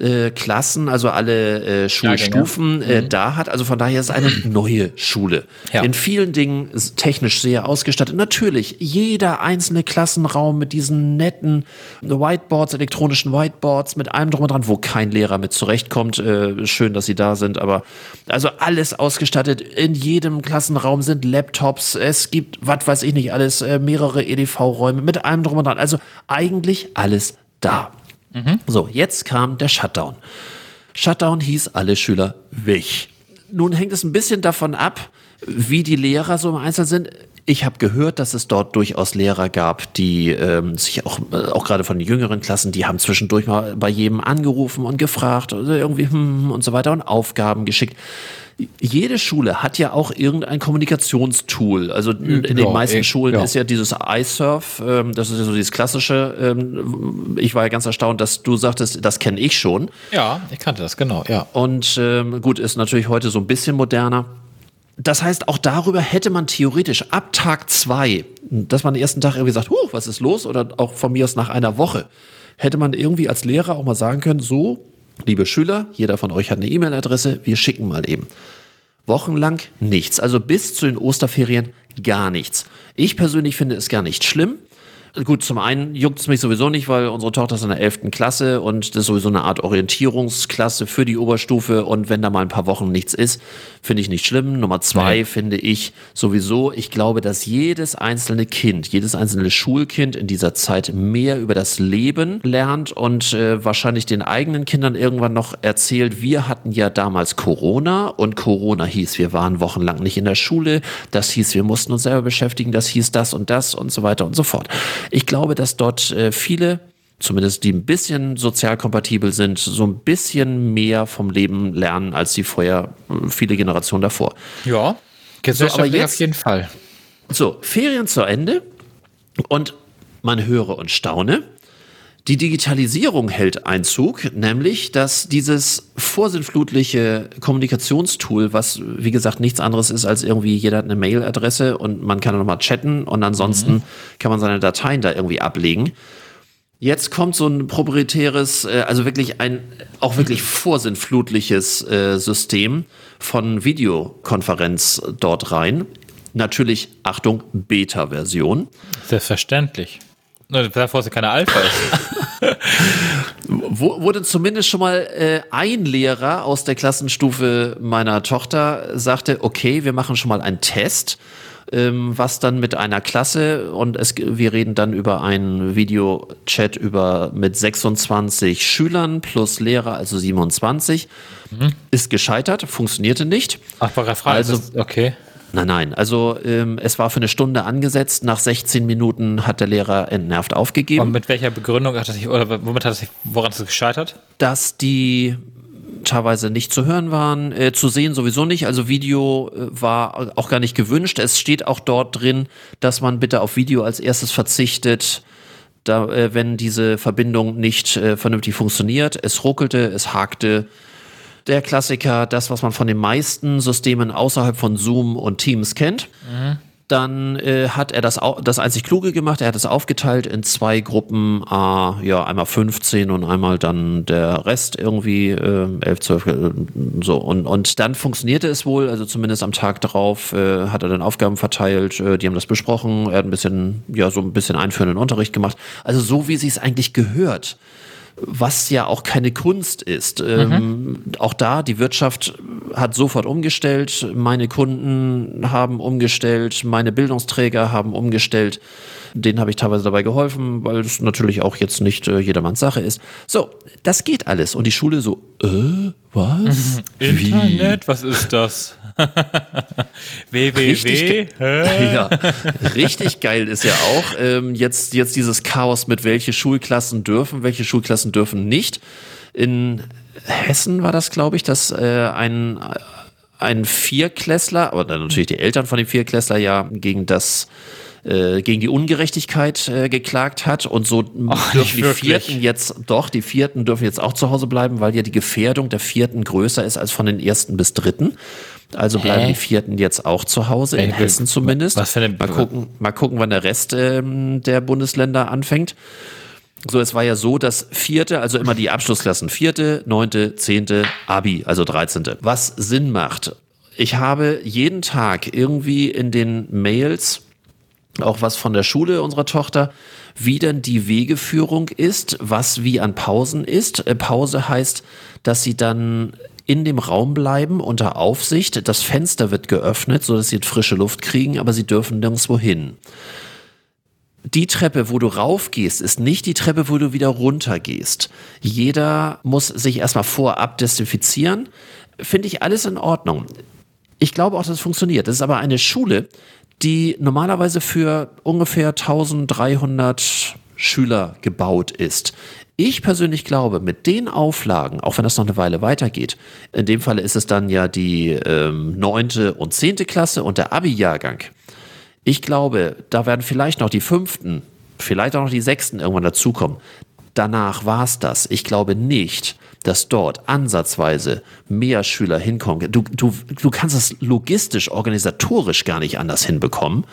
äh, Klassen, also alle äh, Schulstufen äh, mhm. da hat. Also von daher ist es eine neue Schule. Ja. In vielen Dingen technisch sehr ausgestattet. Natürlich, jeder einzelne Klassenraum mit diesen netten Whiteboards, elektronischen Whiteboards, mit allem drum und dran, wo kein Lehrer mit zurechtkommt. Äh, schön, dass sie da sind, aber also alles ausgestattet. In jedem Klassenraum sind Laptops. Es gibt, was weiß ich nicht, alles, äh, mehrere EDV-Räume mit allem drum und dran. Also eigentlich alles da. Mhm. So, jetzt kam der Shutdown. Shutdown hieß alle Schüler weg. Nun hängt es ein bisschen davon ab, wie die Lehrer so im Einzelnen sind. Ich habe gehört, dass es dort durchaus Lehrer gab, die ähm, sich auch, äh, auch gerade von den jüngeren Klassen, die haben zwischendurch mal bei jedem angerufen und gefragt oder irgendwie hm, und so weiter und Aufgaben geschickt jede Schule hat ja auch irgendein Kommunikationstool. Also in, in den meisten ey, Schulen ja. ist ja dieses iSurf, ähm, das ist ja so dieses klassische. Ähm, ich war ja ganz erstaunt, dass du sagtest, das kenne ich schon. Ja, ich kannte das, genau, ja. Und ähm, gut, ist natürlich heute so ein bisschen moderner. Das heißt, auch darüber hätte man theoretisch ab Tag zwei, dass man den ersten Tag irgendwie sagt, huh, was ist los? Oder auch von mir aus nach einer Woche, hätte man irgendwie als Lehrer auch mal sagen können, so, Liebe Schüler, jeder von euch hat eine E-Mail-Adresse, wir schicken mal eben. Wochenlang nichts, also bis zu den Osterferien gar nichts. Ich persönlich finde es gar nicht schlimm, Gut, zum einen juckt es mich sowieso nicht, weil unsere Tochter ist in der 11. Klasse und das ist sowieso eine Art Orientierungsklasse für die Oberstufe und wenn da mal ein paar Wochen nichts ist, finde ich nicht schlimm. Nummer zwei nee. finde ich sowieso, ich glaube, dass jedes einzelne Kind, jedes einzelne Schulkind in dieser Zeit mehr über das Leben lernt und äh, wahrscheinlich den eigenen Kindern irgendwann noch erzählt, wir hatten ja damals Corona und Corona hieß, wir waren wochenlang nicht in der Schule, das hieß, wir mussten uns selber beschäftigen, das hieß das und das und so weiter und so fort. Ich glaube, dass dort äh, viele zumindest die ein bisschen sozial kompatibel sind, so ein bisschen mehr vom Leben lernen, als die vorher äh, viele Generationen davor. Ja, so, jetzt, auf jeden Fall. So, Ferien zu Ende und man höre und staune. Die Digitalisierung hält Einzug, nämlich dass dieses vorsinnflutliche Kommunikationstool, was wie gesagt nichts anderes ist als irgendwie jeder hat eine Mailadresse und man kann nochmal chatten und ansonsten mhm. kann man seine Dateien da irgendwie ablegen. Jetzt kommt so ein proprietäres, äh, also wirklich ein auch wirklich vorsinnflutliches äh, System von Videokonferenz dort rein. Natürlich, Achtung, Beta-Version. Selbstverständlich. Davor ist ja keine Alpha ist. Wurde zumindest schon mal äh, ein Lehrer aus der Klassenstufe meiner Tochter sagte, okay, wir machen schon mal einen Test, ähm, was dann mit einer Klasse und es, wir reden dann über einen Videochat über mit 26 Schülern plus Lehrer, also 27, mhm. ist gescheitert, funktionierte nicht. Ach, war frei? Also, okay. Nein, nein. Also ähm, es war für eine Stunde angesetzt. Nach 16 Minuten hat der Lehrer entnervt aufgegeben. Und mit welcher Begründung hat er sich, oder womit hat er sich, woran ist es gescheitert? Dass die teilweise nicht zu hören waren, äh, zu sehen sowieso nicht. Also Video äh, war auch gar nicht gewünscht. Es steht auch dort drin, dass man bitte auf Video als erstes verzichtet, da, äh, wenn diese Verbindung nicht äh, vernünftig funktioniert. Es ruckelte, es hakte der Klassiker, das, was man von den meisten Systemen außerhalb von Zoom und Teams kennt. Mhm. Dann äh, hat er das, das einzig Kluge gemacht. Er hat es aufgeteilt in zwei Gruppen, äh, ja, einmal 15 und einmal dann der Rest irgendwie, äh, 11, 12, äh, so. Und, und dann funktionierte es wohl, also zumindest am Tag darauf äh, hat er dann Aufgaben verteilt, äh, die haben das besprochen, er hat ein bisschen, ja, so ein bisschen einführenden Unterricht gemacht. Also so, wie sie es eigentlich gehört was ja auch keine Kunst ist. Ähm, mhm. Auch da, die Wirtschaft hat sofort umgestellt, meine Kunden haben umgestellt, meine Bildungsträger haben umgestellt. Denen habe ich teilweise dabei geholfen, weil es natürlich auch jetzt nicht äh, jedermanns Sache ist. So, das geht alles. Und die Schule so, äh, was? Internet, was ist das? www. Richtig, ja, richtig geil ist ja auch ähm, jetzt, jetzt dieses Chaos mit welche Schulklassen dürfen, welche Schulklassen dürfen nicht. In Hessen war das, glaube ich, dass äh, ein, ein Vierklässler, aber dann natürlich die Eltern von dem Vierklässler ja gegen das äh, gegen die Ungerechtigkeit äh, geklagt hat und so Ach, dürfen die wirklich. Vierten jetzt doch, die Vierten dürfen jetzt auch zu Hause bleiben, weil ja die Gefährdung der Vierten größer ist als von den Ersten bis Dritten. Also bleiben Hä? die Vierten jetzt auch zu Hause, in Ey, Hessen zumindest. was für eine- mal gucken, mal gucken, wann der Rest ähm, der Bundesländer anfängt. So, es war ja so, dass vierte, also immer die Abschlussklassen, vierte, neunte, zehnte, Abi, also dreizehnte. Was Sinn macht. Ich habe jeden Tag irgendwie in den Mails auch was von der Schule unserer Tochter, wie denn die Wegeführung ist, was wie an Pausen ist. Äh, Pause heißt, dass sie dann in dem Raum bleiben unter Aufsicht. Das Fenster wird geöffnet, so dass sie frische Luft kriegen, aber sie dürfen nirgendwo hin. Die Treppe, wo du raufgehst, ist nicht die Treppe, wo du wieder runtergehst. Jeder muss sich erstmal vorab desinfizieren. Finde ich alles in Ordnung. Ich glaube auch, dass es funktioniert. Das ist aber eine Schule, die normalerweise für ungefähr 1300 Schüler gebaut ist. Ich persönlich glaube, mit den Auflagen, auch wenn das noch eine Weile weitergeht, in dem Falle ist es dann ja die ähm, neunte und zehnte Klasse und der Abi-Jahrgang. Ich glaube, da werden vielleicht noch die fünften, vielleicht auch noch die sechsten irgendwann dazukommen. Danach war's das. Ich glaube nicht, dass dort ansatzweise mehr Schüler hinkommen. Du, du, du kannst es logistisch, organisatorisch gar nicht anders hinbekommen.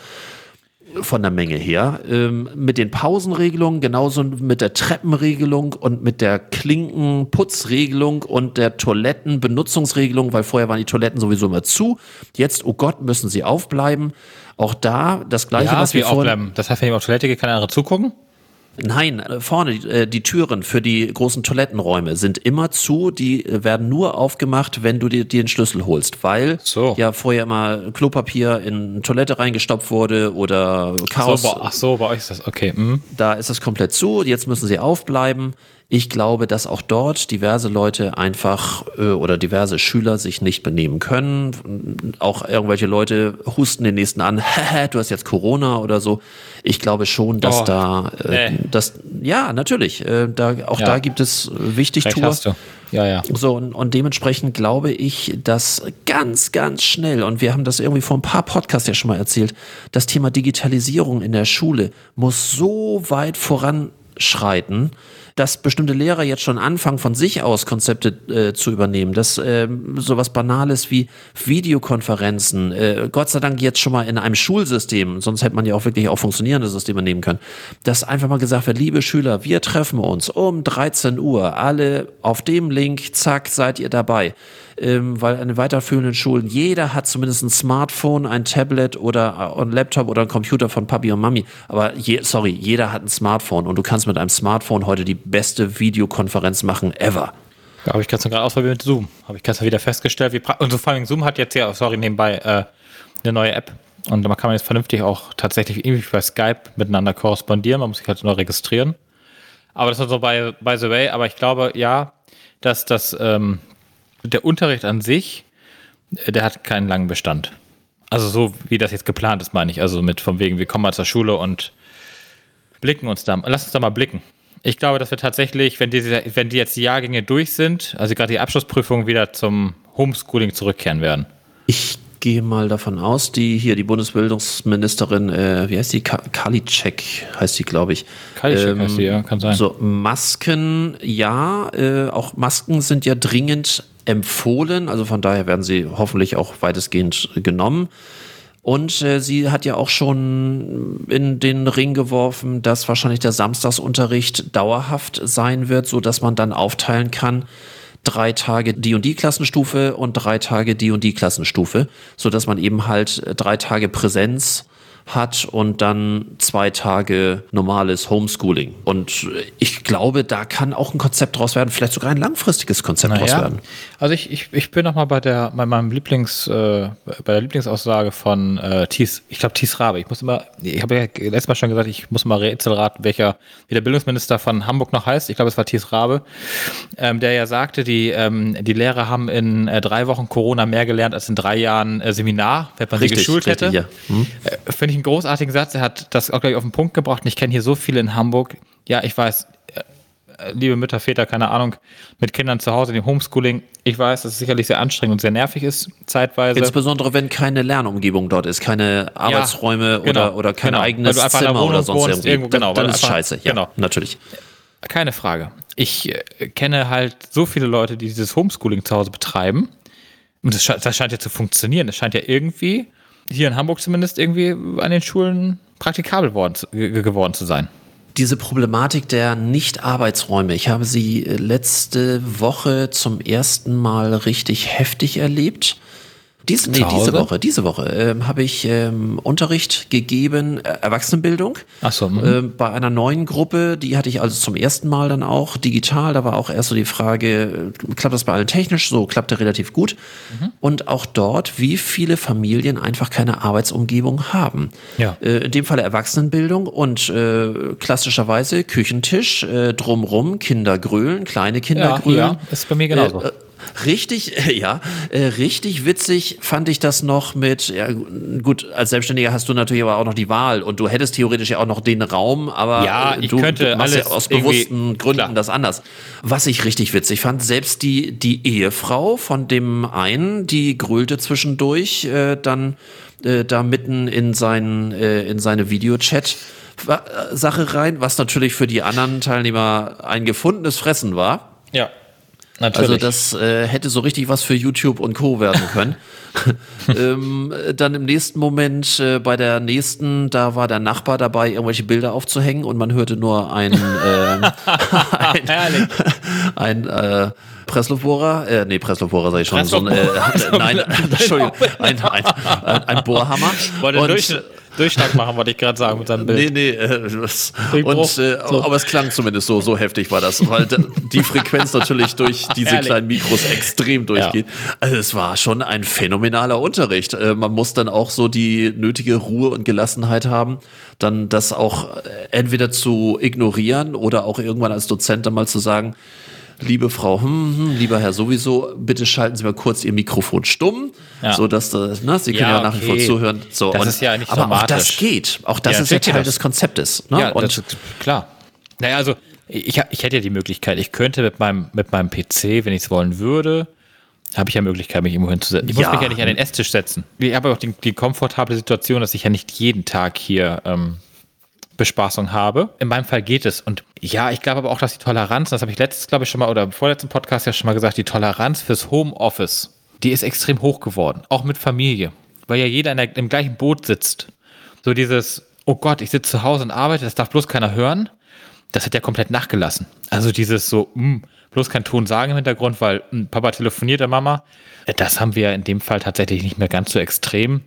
Von der Menge her. Ähm, mit den Pausenregelungen, genauso mit der Treppenregelung und mit der Klinkenputzregelung und der Toilettenbenutzungsregelung, weil vorher waren die Toiletten sowieso immer zu. Jetzt, oh Gott, müssen sie aufbleiben. Auch da das gleiche, Ja, was wir aufbleiben. Das heißt, wenn ich auf Toilette gehe, kann der andere zugucken? Nein, äh, vorne die, äh, die Türen für die großen Toilettenräume sind immer zu. Die äh, werden nur aufgemacht, wenn du dir, den Schlüssel holst, weil So. ja vorher immer Klopapier in Toilette reingestopft wurde oder Chaos. So, bei, ach so, bei euch ist das okay. Mhm. Da ist es komplett zu. Jetzt müssen sie aufbleiben. Ich glaube, dass auch dort diverse Leute einfach äh, oder diverse Schüler sich nicht benehmen können. Auch irgendwelche Leute husten den nächsten an, du hast jetzt Corona oder so. Ich glaube schon, dass Oh, da, äh, nee. das, ja, natürlich, äh, da, auch Ja. da gibt es Recht Wichtigtour. Ja, ja. So, und, und dementsprechend glaube ich, dass ganz, ganz schnell, und wir haben das irgendwie vor ein paar Podcasts ja schon mal erzählt, das Thema Digitalisierung in der Schule muss so weit voranschreiten, dass bestimmte Lehrer jetzt schon anfangen, von sich aus Konzepte äh, zu übernehmen, dass ähm, sowas Banales wie Videokonferenzen, äh, Gott sei Dank jetzt schon mal in einem Schulsystem, sonst hätte man ja auch wirklich auch funktionierende Systeme nehmen können, dass einfach mal gesagt wird, liebe Schüler, wir treffen uns um 13 Uhr, alle auf dem Link, zack, seid ihr dabei. Ähm, weil an den weiterführenden Schulen, jeder hat zumindest ein Smartphone, ein Tablet oder ein Laptop oder ein Computer von Papi und Mami. Aber je, sorry, jeder hat ein Smartphone und du kannst mit einem Smartphone heute die beste Videokonferenz machen ever. Ja, habe ich gestern gerade ausprobiert mit Zoom. Habe ich gestern wieder festgestellt. Wie und so vor allem Zoom hat jetzt ja, sorry, nebenbei äh, eine neue App. Und da kann man jetzt vernünftig auch tatsächlich irgendwie bei Skype miteinander korrespondieren. Man muss sich halt nur registrieren. Aber das ist so by, by the way. Aber ich glaube, ja, dass das, ähm, der Unterricht an sich, äh, der hat keinen langen Bestand. Also so, wie das jetzt geplant ist, meine ich. Also mit von wegen, wir kommen mal zur Schule und blicken uns da, lass uns da mal blicken. Ich glaube, dass wir tatsächlich, wenn die, wenn die jetzt die Jahrgänge durch sind, also gerade die Abschlussprüfungen wieder zum Homeschooling zurückkehren werden. Ich gehe mal davon aus, die hier, die Bundesbildungsministerin, äh, wie heißt die? Ka Karliczek heißt die, glaube ich. Karliczek heißt die, ja, kann sein. So, Masken, ja, äh, auch Masken sind ja dringend empfohlen, also von daher werden sie hoffentlich auch weitestgehend genommen. Und äh, sie hat ja auch schon in den Ring geworfen, dass wahrscheinlich der Samstagsunterricht dauerhaft sein wird, so dass man dann aufteilen kann, drei Tage die und die Klassenstufe und drei Tage die und die Klassenstufe, so dass man eben halt äh, drei Tage Präsenz hat und dann zwei Tage normales Homeschooling. Und ich glaube, da kann auch ein Konzept draus werden, vielleicht sogar ein langfristiges Konzept draus werden. Also ich, ich, ich bin noch mal bei der bei meinem Lieblings äh, bei der Lieblingsaussage von äh, Thies, ich glaube Thies Rabe. Ich muss immer, ich habe ja letztes Mal schon gesagt, ich muss mal Rätsel raten, welcher wie der Bildungsminister von Hamburg noch heißt. Ich glaube, es war Thies Rabe, ähm, der ja sagte, die ähm, die Lehrer haben in äh, drei Wochen Corona mehr gelernt als in drei Jahren äh, Seminar, wenn man sie geschult hätte. ja. Hm? Äh, Finde ich einen großartigen Satz. Er hat das auch gleich auf den Punkt gebracht. Und ich kenne hier so viele in Hamburg. Ja, ich weiß. äh, äh, liebe Mütter, Väter, keine Ahnung, mit Kindern zu Hause, dem Homeschooling. Ich weiß, dass es sicherlich sehr anstrengend und sehr nervig ist, zeitweise. Insbesondere, wenn keine Lernumgebung dort ist, keine Arbeitsräume ja, genau, oder, oder kein genau, eigenes Zimmer oder sonst wohnst, irgendwie. Irgendwo, genau, dann, dann ist scheiße. Ja, genau. natürlich. Keine Frage. Ich äh, kenne halt so viele Leute, die dieses Homeschooling zu Hause betreiben. Und das, das scheint ja zu funktionieren. Das scheint ja irgendwie, hier in Hamburg zumindest, irgendwie an den Schulen praktikabel worden, geworden zu sein diese Problematik der Nicht-Arbeitsräume. Ich habe sie letzte Woche zum ersten Mal richtig heftig erlebt. Dies, nee, diese Woche, diese Woche ähm, habe ich ähm, Unterricht gegeben, äh, Erwachsenenbildung. Ach so, äh, bei einer neuen Gruppe, die hatte ich also zum ersten Mal dann auch digital. Da war auch erst so die Frage, äh, klappt das bei allen technisch? So klappte relativ gut. Mhm. Und auch dort, wie viele Familien einfach keine Arbeitsumgebung haben. Ja. Äh, in dem Fall Erwachsenenbildung und äh, klassischerweise Küchentisch, äh, drumrum, Kinder grölen, kleine Kinder ja, grölen. Ja, ist bei mir genauso. Äh, Richtig, ja, äh, richtig witzig fand ich das noch mit, ja, gut, als Selbstständiger hast du natürlich aber auch noch die Wahl und du hättest theoretisch ja auch noch den Raum, aber ja, ich du, könnte machst ja aus bewussten Gründen klar. das anders. Was ich richtig witzig fand, selbst die, die Ehefrau von dem einen, die grölte zwischendurch äh, dann äh, da mitten in, seinen, äh, in seine Videochat. Sache rein, was natürlich für die anderen Teilnehmer ein gefundenes Fressen war. Ja. Natürlich. Also das äh, hätte so richtig was für YouTube und Co. werden können. ähm, dann im nächsten Moment, äh, bei der nächsten, da war der Nachbar dabei, irgendwelche Bilder aufzuhängen und man hörte nur ein, äh, ein, ein äh, Pressluftbohrer, äh, nee, Pressluftbohrer sag ich schon, so ein, äh, nein, Entschuldigung, ein, ein, ein, ein Bohrhammer. und, Durchschlag machen, wollte ich gerade sagen mit seinem Bild. Nee, nee, äh, und, äh, so. aber es klang zumindest so, so heftig war das, weil die Frequenz natürlich durch diese Ehrlich? kleinen Mikros extrem durchgeht. Ja. Also es war schon ein phänomenaler Unterricht. Äh, man muss dann auch so die nötige Ruhe und Gelassenheit haben, dann das auch äh, entweder zu ignorieren oder auch irgendwann als Dozent dann mal zu sagen, liebe Frau, hm, hm, lieber Herr sowieso, bitte schalten Sie mal kurz Ihr Mikrofon stumm, ja. so dass das, ne, Sie können ja, ja nach wie vor zuhören. So, das und, ist ja nicht aber auch das geht. Auch das ja, ist ja Teil das. des Konzeptes. Ne? Ja, und das, klar. Naja, also ich, ich hätte ja die Möglichkeit, ich könnte mit meinem, mit meinem PC, wenn ich es wollen würde, habe ich ja Möglichkeit, mich irgendwo hinzusetzen. Ich muss mich ja nicht an den Esstisch setzen. Ich habe auch die, die komfortable Situation, dass ich ja nicht jeden Tag hier ähm, Bespaßung habe. In meinem Fall geht es. Und ja, ich glaube aber auch, dass die Toleranz, das habe ich letztes, glaube ich, schon mal, oder im vorletzten Podcast ja schon mal gesagt, die Toleranz fürs Homeoffice, die ist extrem hoch geworden. Auch mit Familie. Weil ja jeder der, im gleichen Boot sitzt. So dieses, oh Gott, ich sitze zu Hause und arbeite, das darf bloß keiner hören. Das hat ja komplett nachgelassen. Also dieses so, mh, hm, bloß kein Ton sagen im Hintergrund, weil mh, Papa telefoniert der Mama. Das haben wir in dem Fall tatsächlich nicht mehr ganz so extrem.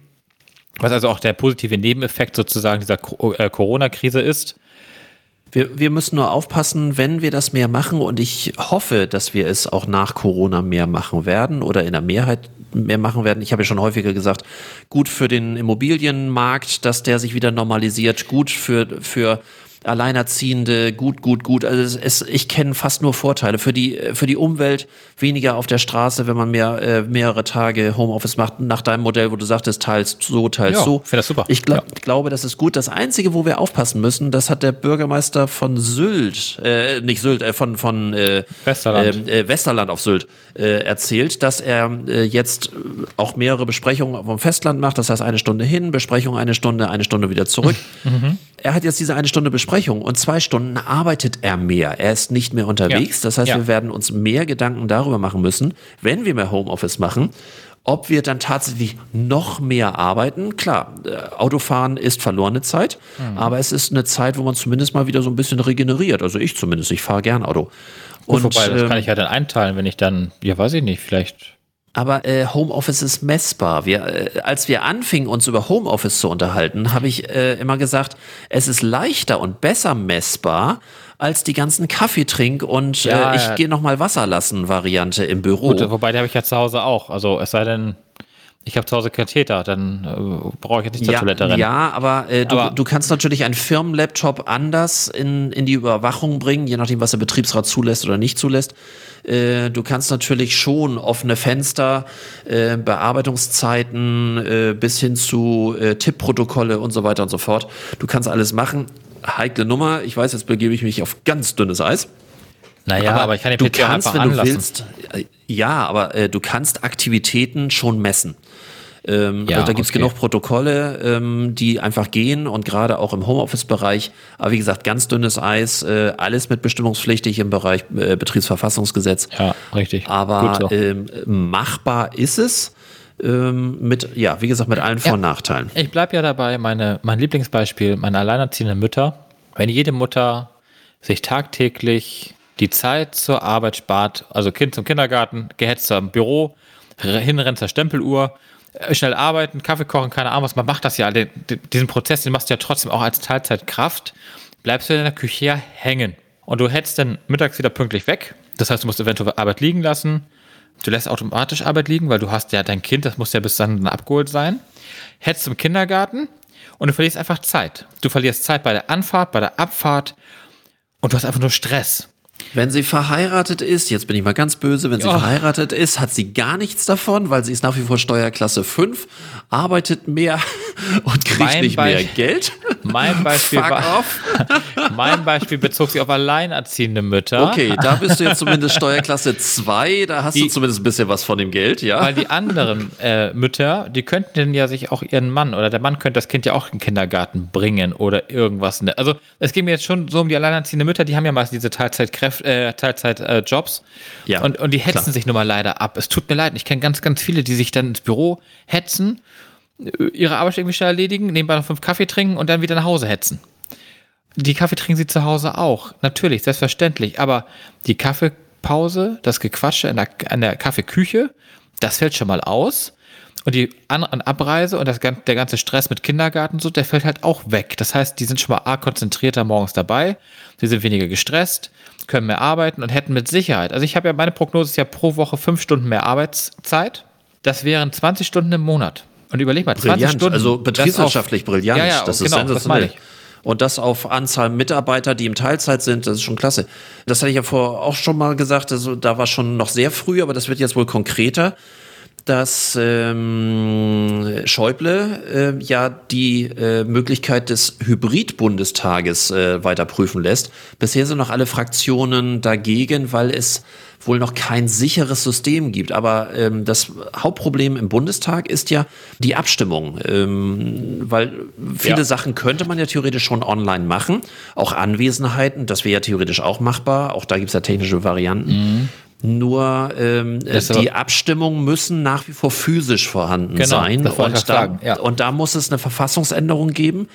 Was also auch der positive Nebeneffekt sozusagen dieser äh, Corona-Krise ist. Wir, wir müssen nur aufpassen, wenn wir das mehr machen und ich hoffe, dass wir es auch nach Corona mehr machen werden oder in der Mehrheit mehr machen werden. Ich habe ja schon häufiger gesagt, gut für den Immobilienmarkt, dass der sich wieder normalisiert, gut für, für Alleinerziehende, gut, gut, gut. Also es, ich kenne fast nur Vorteile für die für die Umwelt, weniger auf der Straße, wenn man mehr äh, mehrere Tage Homeoffice macht nach deinem Modell, wo du sagtest, teils so, teils ja, so. Finde das super. Ich glaub, ja. glaube, das ist gut. Das einzige, wo wir aufpassen müssen, das hat der Bürgermeister von Sylt, äh, nicht Sylt, äh, von von äh, Westerland, äh, Westerland auf Sylt äh, erzählt, dass er äh, jetzt auch mehrere Besprechungen vom Festland macht. Das heißt eine Stunde hin, Besprechung eine Stunde, eine Stunde wieder zurück. Mhm. Er hat jetzt diese eine Stunde Besprechung Besprechung und zwei Stunden arbeitet er mehr. Er ist nicht mehr unterwegs. Ja. Das heißt, ja. wir werden uns mehr Gedanken darüber machen müssen, wenn wir mehr Homeoffice machen, ob wir dann tatsächlich noch mehr arbeiten. Klar, äh, Autofahren ist verlorene Zeit, mhm. aber es ist eine Zeit, wo man zumindest mal wieder so ein bisschen regeneriert. Also ich zumindest, ich fahre gern Auto. Und, Gut, wobei, das ähm, kann ich ja dann einteilen, wenn ich dann, ja weiß ich nicht, vielleicht aber äh, Homeoffice ist messbar. Wir, äh, als wir anfingen, uns über Homeoffice zu unterhalten, habe ich äh, immer gesagt, es ist leichter und besser messbar als die ganzen Kaffeetrink und ja, äh, ich ja. gehe noch mal Wasser lassen Variante im Büro. Gut, wobei die habe ich ja zu Hause auch. Also es sei denn, ich habe zu Hause Katheter, dann äh, brauche ich jetzt nicht zur ja, Toilette rennen. Ja, aber, äh, du, aber du kannst natürlich einen Firmenlaptop anders in, in die Überwachung bringen, je nachdem, was der Betriebsrat zulässt oder nicht zulässt. Äh, du kannst natürlich schon offene Fenster, äh, Bearbeitungszeiten äh, bis hin zu äh, Tippprotokolle und so weiter und so fort. Du kannst alles machen. Heikle Nummer. Ich weiß, jetzt begebe ich mich auf ganz dünnes Eis. Naja, aber, aber ich kann den du PC kannst, wenn du willst, äh, ja, aber du kannst Aktivitäten schon messen. Ähm, ja, also da gibt es okay. genug Protokolle, ähm, die einfach gehen und gerade auch im Homeoffice-Bereich. Aber wie gesagt, ganz dünnes Eis, äh, alles mit bestimmungspflichtig im Bereich äh, Betriebsverfassungsgesetz. Ja, richtig. Aber so. ähm, machbar ist es. Ähm, mit, ja, wie gesagt, mit allen Vor- und Nachteilen. Ich bleibe ja dabei, meine, mein Lieblingsbeispiel, meine alleinerziehenden Mütter. Wenn jede Mutter sich tagtäglich die Zeit zur Arbeit spart, also Kind zum Kindergarten, gehetzt am Büro, hinrennt zur Stempeluhr, schnell arbeiten, Kaffee kochen, keine Ahnung was, man macht das ja, den, diesen Prozess, den machst du ja trotzdem auch als Teilzeitkraft, bleibst du in der Küche ja hängen. Und du hättest dann mittags wieder pünktlich weg, das heißt, du musst eventuell Arbeit liegen lassen, du lässt automatisch Arbeit liegen, weil du hast ja dein Kind, das muss ja bis dann abgeholt sein, hättest im Kindergarten und du verlierst einfach Zeit. Du verlierst Zeit bei der Anfahrt, bei der Abfahrt. Und du hast einfach nur Stress. Wenn sie verheiratet ist, jetzt bin ich mal ganz böse, wenn sie oh. verheiratet ist, hat sie gar nichts davon, weil sie ist nach wie vor Steuerklasse 5, arbeitet mehr und kriegt mein nicht Be mehr Geld. Mein Beispiel, war, mein Beispiel bezog sich auf alleinerziehende Mütter. Okay, da bist du jetzt zumindest Steuerklasse 2, da hast die, du zumindest ein bisschen was von dem Geld, ja. Weil die anderen äh, Mütter, die könnten ja sich auch ihren Mann oder der Mann könnte das Kind ja auch in den Kindergarten bringen oder irgendwas. Also es geht mir jetzt schon so um die alleinerziehende Mütter, die haben ja meistens diese Teilzeitkräfte, äh, Teilzeitjobs. Äh, ja, und, und die hetzen klar. sich nun mal leider ab. Es tut mir leid, ich kenne ganz, ganz viele, die sich dann ins Büro hetzen ihre Arbeit irgendwie schnell erledigen, nebenbei noch fünf Kaffee trinken und dann wieder nach Hause hetzen. Die Kaffee trinken sie zu Hause auch. Natürlich, selbstverständlich. Aber die Kaffeepause, das Gequatsche in der, an der Kaffeeküche, das fällt schon mal aus. Und die An- und Abreise und das, der ganze Stress mit Kindergarten so, der fällt halt auch weg. Das heißt, die sind schon mal arg konzentrierter morgens dabei. Sie sind weniger gestresst, können mehr arbeiten und hätten mit Sicherheit. Also ich habe ja, meine Prognose ist ja pro Woche fünf Stunden mehr Arbeitszeit. Das wären 20 Stunden im Monat. Und überleg mal, 20 brillant, Stunden. Also betriebswirtschaftlich auf, brillant. Ja, ja, das ist genau, sensationell. Das und das auf Anzahl Mitarbeiter, die im Teilzeit sind, das ist schon klasse. Das hatte ich ja vor auch schon mal gesagt, also da war schon noch sehr früh, aber das wird jetzt wohl konkreter dass ähm, Schäuble äh, ja die äh, Möglichkeit des Hybrid-Bundestages äh, weiter prüfen lässt. Bisher sind noch alle Fraktionen dagegen, weil es wohl noch kein sicheres System gibt. Aber ähm, das Hauptproblem im Bundestag ist ja die Abstimmung, ähm, weil viele ja. Sachen könnte man ja theoretisch schon online machen, auch Anwesenheiten, das wäre ja theoretisch auch machbar. Auch da gibt es ja technische Varianten. Mhm. Nur ähm, die Abstimmungen müssen nach wie vor physisch vorhanden genau, sein. Und da, ja. und da muss es eine Verfassungsänderung geben.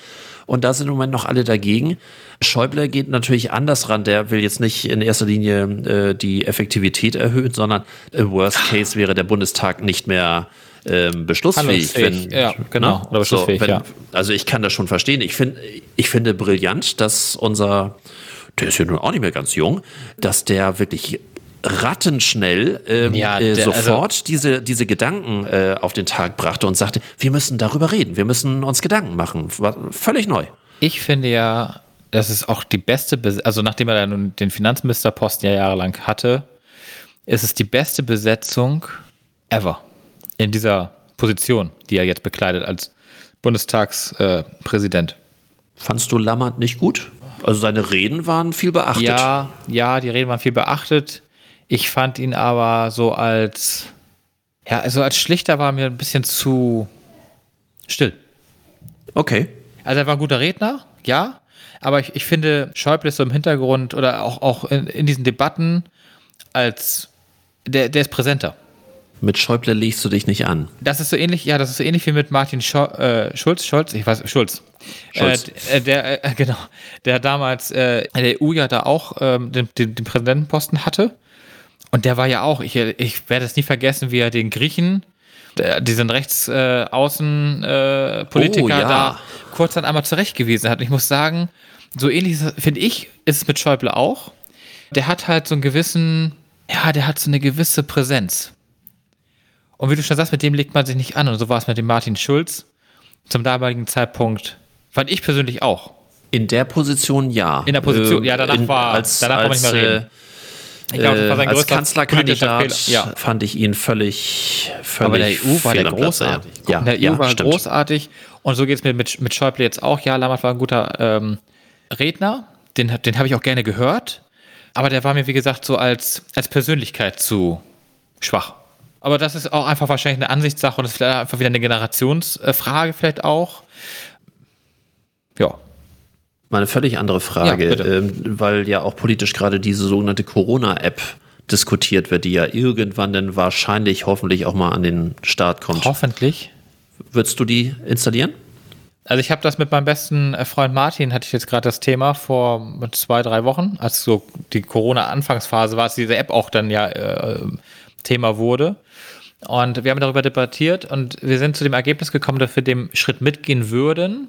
Und da sind im Moment noch alle dagegen. Schäuble geht natürlich anders ran. Der will jetzt nicht in erster Linie äh, die Effektivität erhöhen, sondern im Worst Case wäre der Bundestag nicht mehr ähm, beschlussfähig. Wenn, ja, genau. Ne? Oder beschlussfähig, so, wenn, ja. Also ich kann das schon verstehen. Ich, find, ich finde brillant, dass unser, der ist ja nun auch nicht mehr ganz jung, dass der wirklich rattenschnell ähm, ja, äh, der, äh, sofort also, diese, diese Gedanken äh, auf den Tag brachte und sagte, wir müssen darüber reden, wir müssen uns Gedanken machen. War völlig neu. Ich finde ja, das ist auch die beste, Bes also nachdem er nun den Finanzministerposten ja jahrelang hatte, ist es die beste Besetzung ever in dieser Position, die er jetzt bekleidet als Bundestagspräsident. Äh, Fandst du Lammert nicht gut? Also seine Reden waren viel beachtet. Ja, ja, die Reden waren viel beachtet. Ich fand ihn aber so als, ja, also als Schlichter war mir ein bisschen zu still. Okay. Also er war ein guter Redner, ja. Aber ich, ich finde, Schäuble ist so im Hintergrund oder auch, auch in, in diesen Debatten als, der, der ist präsenter. Mit Schäuble legst du dich nicht an. Das ist so ähnlich, ja, das ist so ähnlich wie mit Martin Scho äh, Schulz, Scholz, ich weiß, Schulz. Schulz. Äh, der, äh, genau, der damals äh, der EU ja da auch ähm, den, den, den Präsidentenposten hatte. Und der war ja auch, ich, ich werde es nie vergessen, wie er den Griechen, diesen Rechtsaußenpolitiker äh, oh, ja. da kurz dann einmal zurechtgewiesen hat. Und ich muss sagen, so ähnlich finde ich, ist es mit Schäuble auch. Der hat halt so einen gewissen, ja, der hat so eine gewisse Präsenz. Und wie du schon sagst, mit dem legt man sich nicht an. Und so war es mit dem Martin Schulz zum damaligen Zeitpunkt. Fand ich persönlich auch. In der Position ja. In der Position, äh, ja, danach in, war, als, danach als, kann man nicht mehr reden. Äh, sein äh, als Kanzlerkandidat ja. fand ich ihn völlig, völlig Aber der EU war der großartig. Ja, in der EU ja, war stimmt. großartig. Und so geht es mir mit, mit Schäuble jetzt auch. Ja, Lammert war ein guter ähm, Redner. Den, den habe ich auch gerne gehört. Aber der war mir, wie gesagt, so als, als Persönlichkeit zu schwach. Aber das ist auch einfach wahrscheinlich eine Ansichtssache und das ist vielleicht einfach wieder eine Generationsfrage vielleicht auch. Ja. Mal eine völlig andere Frage, ja, ähm, weil ja auch politisch gerade diese sogenannte Corona-App diskutiert wird, die ja irgendwann dann wahrscheinlich hoffentlich auch mal an den Start kommt. Hoffentlich. Würdest du die installieren? Also ich habe das mit meinem besten äh, Freund Martin, hatte ich jetzt gerade das Thema vor zwei, drei Wochen, als so die Corona-Anfangsphase war, als diese App auch dann ja äh, Thema wurde. Und wir haben darüber debattiert und wir sind zu dem Ergebnis gekommen, dass wir dem Schritt mitgehen würden,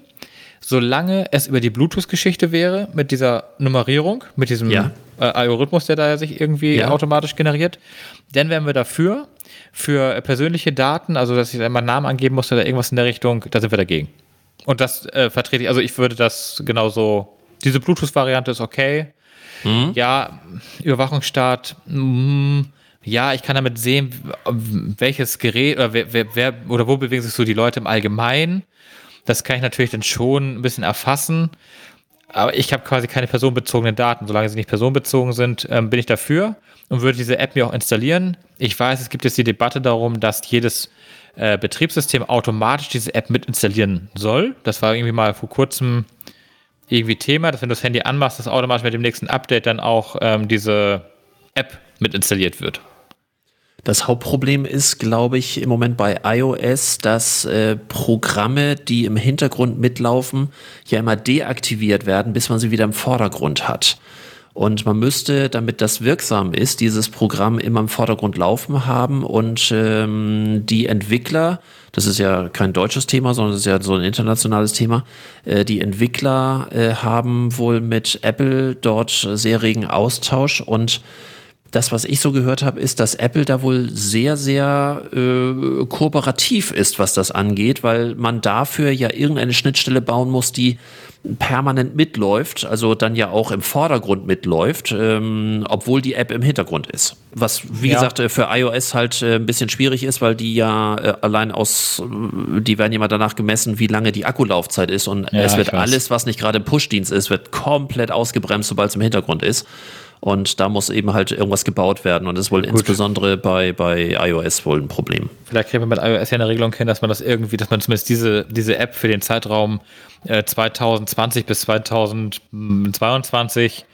solange es über die Bluetooth-Geschichte wäre, mit dieser Nummerierung, mit diesem ja. äh, Algorithmus, der da sich irgendwie ja. automatisch generiert. Dann wären wir dafür. Für persönliche Daten, also dass ich einmal einen Namen angeben muss oder irgendwas in der Richtung, da sind wir dagegen. Und das äh, vertrete ich, also ich würde das genauso, diese Bluetooth-Variante ist okay. Mhm. Ja, Überwachungsstaat, mh, mm, ja, ich kann damit sehen, welches Gerät oder wer, wer, wer, oder wo bewegen sich so die Leute im Allgemeinen. Das kann ich natürlich dann schon ein bisschen erfassen. Aber ich habe quasi keine personenbezogenen Daten. Solange sie nicht personenbezogen sind, ähm, bin ich dafür und würde diese App mir auch installieren. Ich weiß, es gibt jetzt die Debatte darum, dass jedes äh, Betriebssystem automatisch diese App mit installieren soll. Das war irgendwie mal vor kurzem irgendwie Thema, dass wenn du das Handy anmachst, dass automatisch mit dem nächsten Update dann auch ähm, diese App mit installiert wird. Das Hauptproblem ist, glaube ich, im Moment bei iOS, dass äh, Programme, die im Hintergrund mitlaufen, ja immer deaktiviert werden, bis man sie wieder im Vordergrund hat. Und man müsste, damit das wirksam ist, dieses Programm immer im Vordergrund laufen haben und ähm, die Entwickler, das ist ja kein deutsches Thema, sondern das ist ja so ein internationales Thema, äh, die Entwickler äh, haben wohl mit Apple dort sehr regen Austausch und das, was ich so gehört habe, ist, dass Apple da wohl sehr, sehr äh, kooperativ ist, was das angeht, weil man dafür ja irgendeine Schnittstelle bauen muss, die permanent mitläuft, also dann ja auch im Vordergrund mitläuft, ähm, obwohl die App im Hintergrund ist. Was, wie ja. gesagt, äh, für iOS halt äh, ein bisschen schwierig ist, weil die ja äh, allein aus, äh, die werden ja mal danach gemessen, wie lange die Akkulaufzeit ist und ja, es wird alles, was nicht gerade im Push-Dienst ist, wird komplett ausgebremst, sobald es im Hintergrund ist. Und da muss eben halt irgendwas gebaut werden. Und das ist wohl Gut. insbesondere bei, bei iOS wohl ein Problem. Vielleicht kriegen wir mit iOS ja eine Regelung hin, dass man das irgendwie, dass man zumindest diese, diese App für den Zeitraum äh, 2020 bis 2022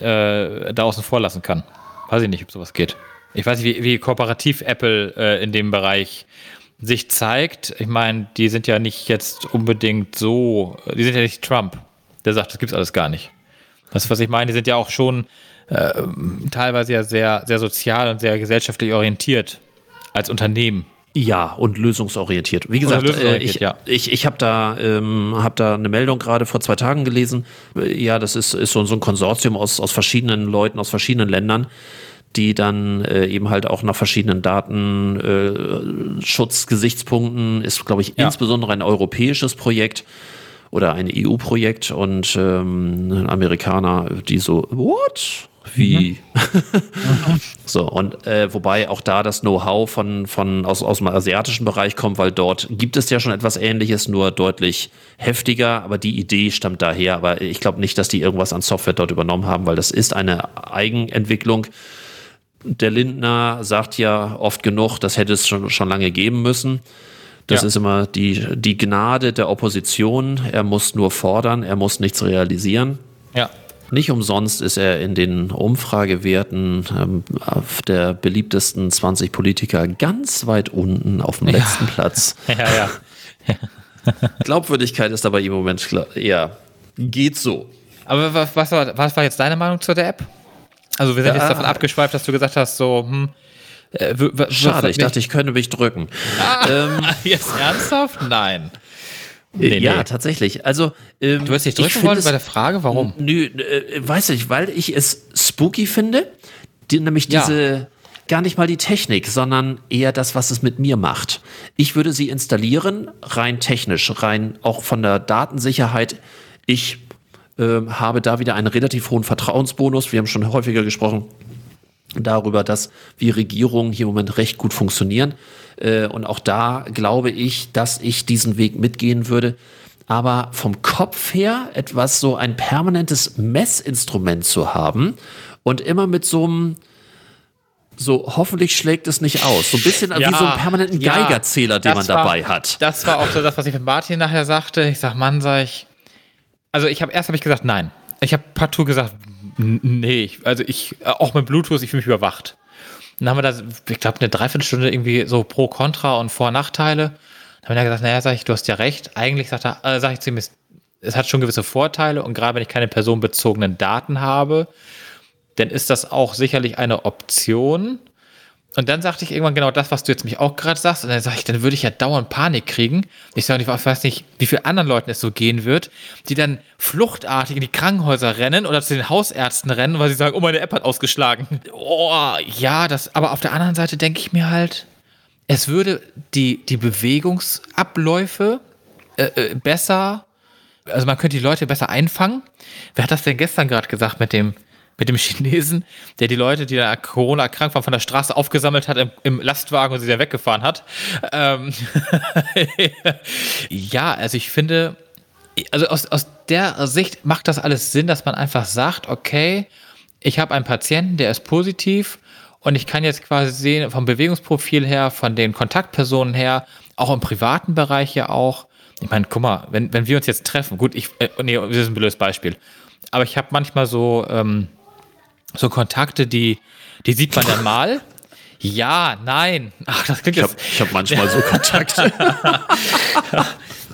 äh, da außen vor lassen kann. Weiß ich nicht, ob sowas geht. Ich weiß nicht, wie, wie kooperativ Apple äh, in dem Bereich sich zeigt. Ich meine, die sind ja nicht jetzt unbedingt so, die sind ja nicht Trump, der sagt, das gibt's alles gar nicht. Das, was ich meine, die sind ja auch schon äh, teilweise ja sehr, sehr sozial und sehr gesellschaftlich orientiert als Unternehmen. Ja, und lösungsorientiert. Wie gesagt, lösungsorientiert, äh, ich, ja. ich, ich habe da, ähm, hab da eine Meldung gerade vor zwei Tagen gelesen. Ja, das ist, ist so, so ein Konsortium aus, aus verschiedenen Leuten, aus verschiedenen Ländern, die dann äh, eben halt auch nach verschiedenen Datenschutzgesichtspunkten, äh, ist, glaube ich, ja. insbesondere ein europäisches Projekt oder ein EU-Projekt und ähm, Amerikaner, die so, what? Wie? Mhm. so, und äh, wobei auch da das Know-how von, von aus, aus dem asiatischen Bereich kommt, weil dort gibt es ja schon etwas ähnliches, nur deutlich heftiger, aber die Idee stammt daher. Aber ich glaube nicht, dass die irgendwas an Software dort übernommen haben, weil das ist eine Eigenentwicklung. Der Lindner sagt ja oft genug, das hätte es schon, schon lange geben müssen. Das ja. ist immer die, die Gnade der Opposition. Er muss nur fordern, er muss nichts realisieren. Ja. Nicht umsonst ist er in den Umfragewerten ähm, der beliebtesten 20 Politiker ganz weit unten auf dem letzten ja. Platz. Ja, ja. Glaubwürdigkeit ist aber im Moment eher geht so. Aber was, was, war, was war jetzt deine Meinung zu der App? Also wir sind ja, jetzt davon abgeschweift, dass du gesagt hast, so, hm, äh, Schade, ich dachte, ich könnte mich drücken. Ah, ähm, jetzt ernsthaft? Nein. Nee, ja, nee. tatsächlich. Also ähm, du hast dich drücken wollen bei der Frage, warum? Nö, äh, weiß ich, weil ich es spooky finde, die, nämlich ja. diese gar nicht mal die Technik, sondern eher das, was es mit mir macht. Ich würde sie installieren, rein technisch, rein auch von der Datensicherheit. Ich äh, habe da wieder einen relativ hohen Vertrauensbonus. Wir haben schon häufiger gesprochen darüber, dass wir Regierungen hier im Moment recht gut funktionieren. Äh, und auch da glaube ich, dass ich diesen Weg mitgehen würde. aber vom Kopf her etwas so ein permanentes Messinstrument zu haben und immer mit so einem so hoffentlich schlägt es nicht aus. So ein bisschen ja, wie so einen permanenten Geigerzähler, den man dabei war, hat. Das war auch so das, was ich mit Martin nachher sagte. Ich sag, Mann, sag ich. Also ich habe erst habe ich gesagt, nein. Ich habe partout gesagt, nee. Also ich, auch mit Bluetooth, ich fühle mich überwacht. Dann haben wir da, ich glaube, eine Dreiviertelstunde irgendwie so pro, contra und Vor- und Nachteile. Dann haben wir gesagt, naja, sag ich, du hast ja recht. Eigentlich sagt er, äh, sag ich ihm, es hat schon gewisse Vorteile und gerade wenn ich keine personenbezogenen Daten habe, dann ist das auch sicherlich eine Option. Und dann sagte ich irgendwann genau das, was du jetzt mich auch gerade sagst. Und dann sage ich, dann würde ich ja dauernd Panik kriegen. Ich sage, ich weiß nicht, wie vielen anderen Leuten es so gehen wird, die dann fluchtartig in die Krankenhäuser rennen oder zu den Hausärzten rennen, weil sie sagen, oh, meine App hat ausgeschlagen. Oh, ja, das, aber auf der anderen Seite denke ich mir halt, es würde die, die Bewegungsabläufe äh, äh, besser, also man könnte die Leute besser einfangen. Wer hat das denn gestern gerade gesagt mit dem, mit dem Chinesen, der die Leute, die da Corona erkrankt waren, von der Straße aufgesammelt hat im, im Lastwagen und sie dann weggefahren hat. Ähm ja, also ich finde, also aus, aus der Sicht macht das alles Sinn, dass man einfach sagt, okay, ich habe einen Patienten, der ist positiv und ich kann jetzt quasi sehen, vom Bewegungsprofil her, von den Kontaktpersonen her, auch im privaten Bereich ja auch. Ich meine, guck mal, wenn, wenn wir uns jetzt treffen, gut, ich, äh, nee, das ist ein blödes Beispiel. Aber ich habe manchmal so, ähm, so Kontakte, die, die sieht man dann mal. Ja, nein. Ach, das klingt ich habe manchmal so Kontakte.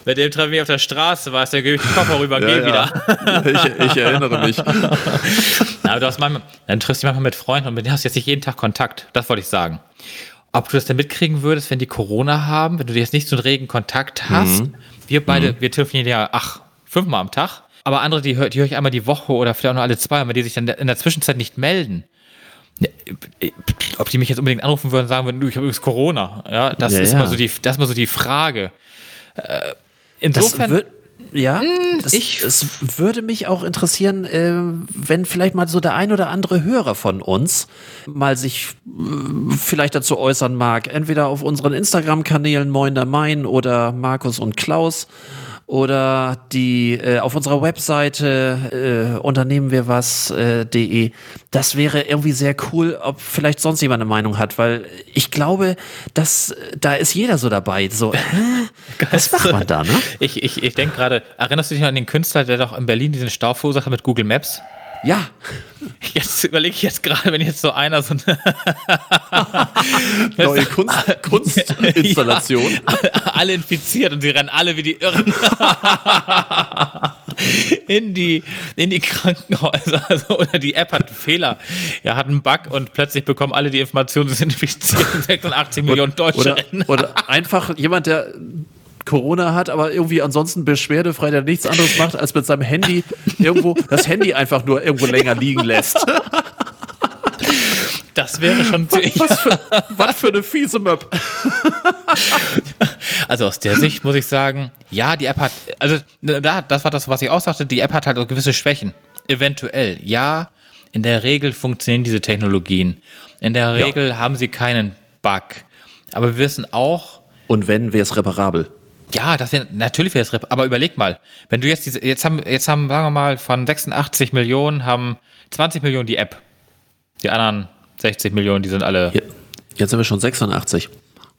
Bei dem treffen wir auf der Straße, weißt du, der gebe ich den Koffer rüber, ja, geh ja. wieder. ich, ich, erinnere mich. Aber du hast manchmal, dann triffst du dich manchmal mit Freunden und mit denen hast du jetzt nicht jeden Tag Kontakt. Das wollte ich sagen. Ob du das denn mitkriegen würdest, wenn die Corona haben, wenn du jetzt nicht so einen regen Kontakt hast. Mhm. Wir beide, mhm. wir telefonieren ja, ach, fünfmal am Tag. Aber andere, die höre hör ich einmal die Woche oder vielleicht auch nur alle zwei, aber die sich dann in der Zwischenzeit nicht melden. Ob die mich jetzt unbedingt anrufen würden und sagen würden, du, ich habe übrigens Corona. Ja, das, ja, ist ja. Mal so die, das ist mal so die Frage. Äh, insofern. Ja, hm, das, ich, es würde mich auch interessieren, äh, wenn vielleicht mal so der ein oder andere Hörer von uns mal sich äh, vielleicht dazu äußern mag, entweder auf unseren Instagram-Kanälen Moin der Main oder Markus und Klaus oder die äh, auf unserer Webseite äh, unternehmen wir was.de. Äh, das wäre irgendwie sehr cool, ob vielleicht sonst jemand eine Meinung hat, weil ich glaube, dass da ist jeder so dabei. So, äh, was macht man da, ne? Ich, ich, ich denke gerade, erinnerst du dich an den Künstler, der doch in Berlin diesen Stau verursacht mit Google Maps? Ja. Jetzt überlege ich jetzt gerade, wenn jetzt so einer so eine neue Kunst, Kunstinstallation. Ja, alle infiziert und sie rennen alle wie die Irren in die in die Krankenhäuser. Also, oder die App hat einen Fehler, ja, hat einen Bug und plötzlich bekommen alle die Informationen, sie sind infiziert. 86 Millionen Deutsche. Oder, oder einfach jemand, der Corona hat, aber irgendwie ansonsten beschwerdefrei, der nichts anderes macht, als mit seinem Handy irgendwo das Handy einfach nur irgendwo länger liegen lässt. Das wäre schon was, was, für, was für eine fiese Map. Also aus der Sicht muss ich sagen, ja, die App hat, also da, das war das, was ich auch sagte, die App hat halt gewisse Schwächen. Eventuell, ja. In der Regel funktionieren diese Technologien. In der Regel ja. haben sie keinen Bug. Aber wir wissen auch. Und wenn, wäre es reparabel. Ja, das wäre natürlich wäre es, aber überleg mal, wenn du jetzt diese, jetzt haben, jetzt haben, sagen wir mal, von 86 Millionen haben 20 Millionen die App. Die anderen 60 Millionen, die sind alle. Jetzt sind wir schon 86.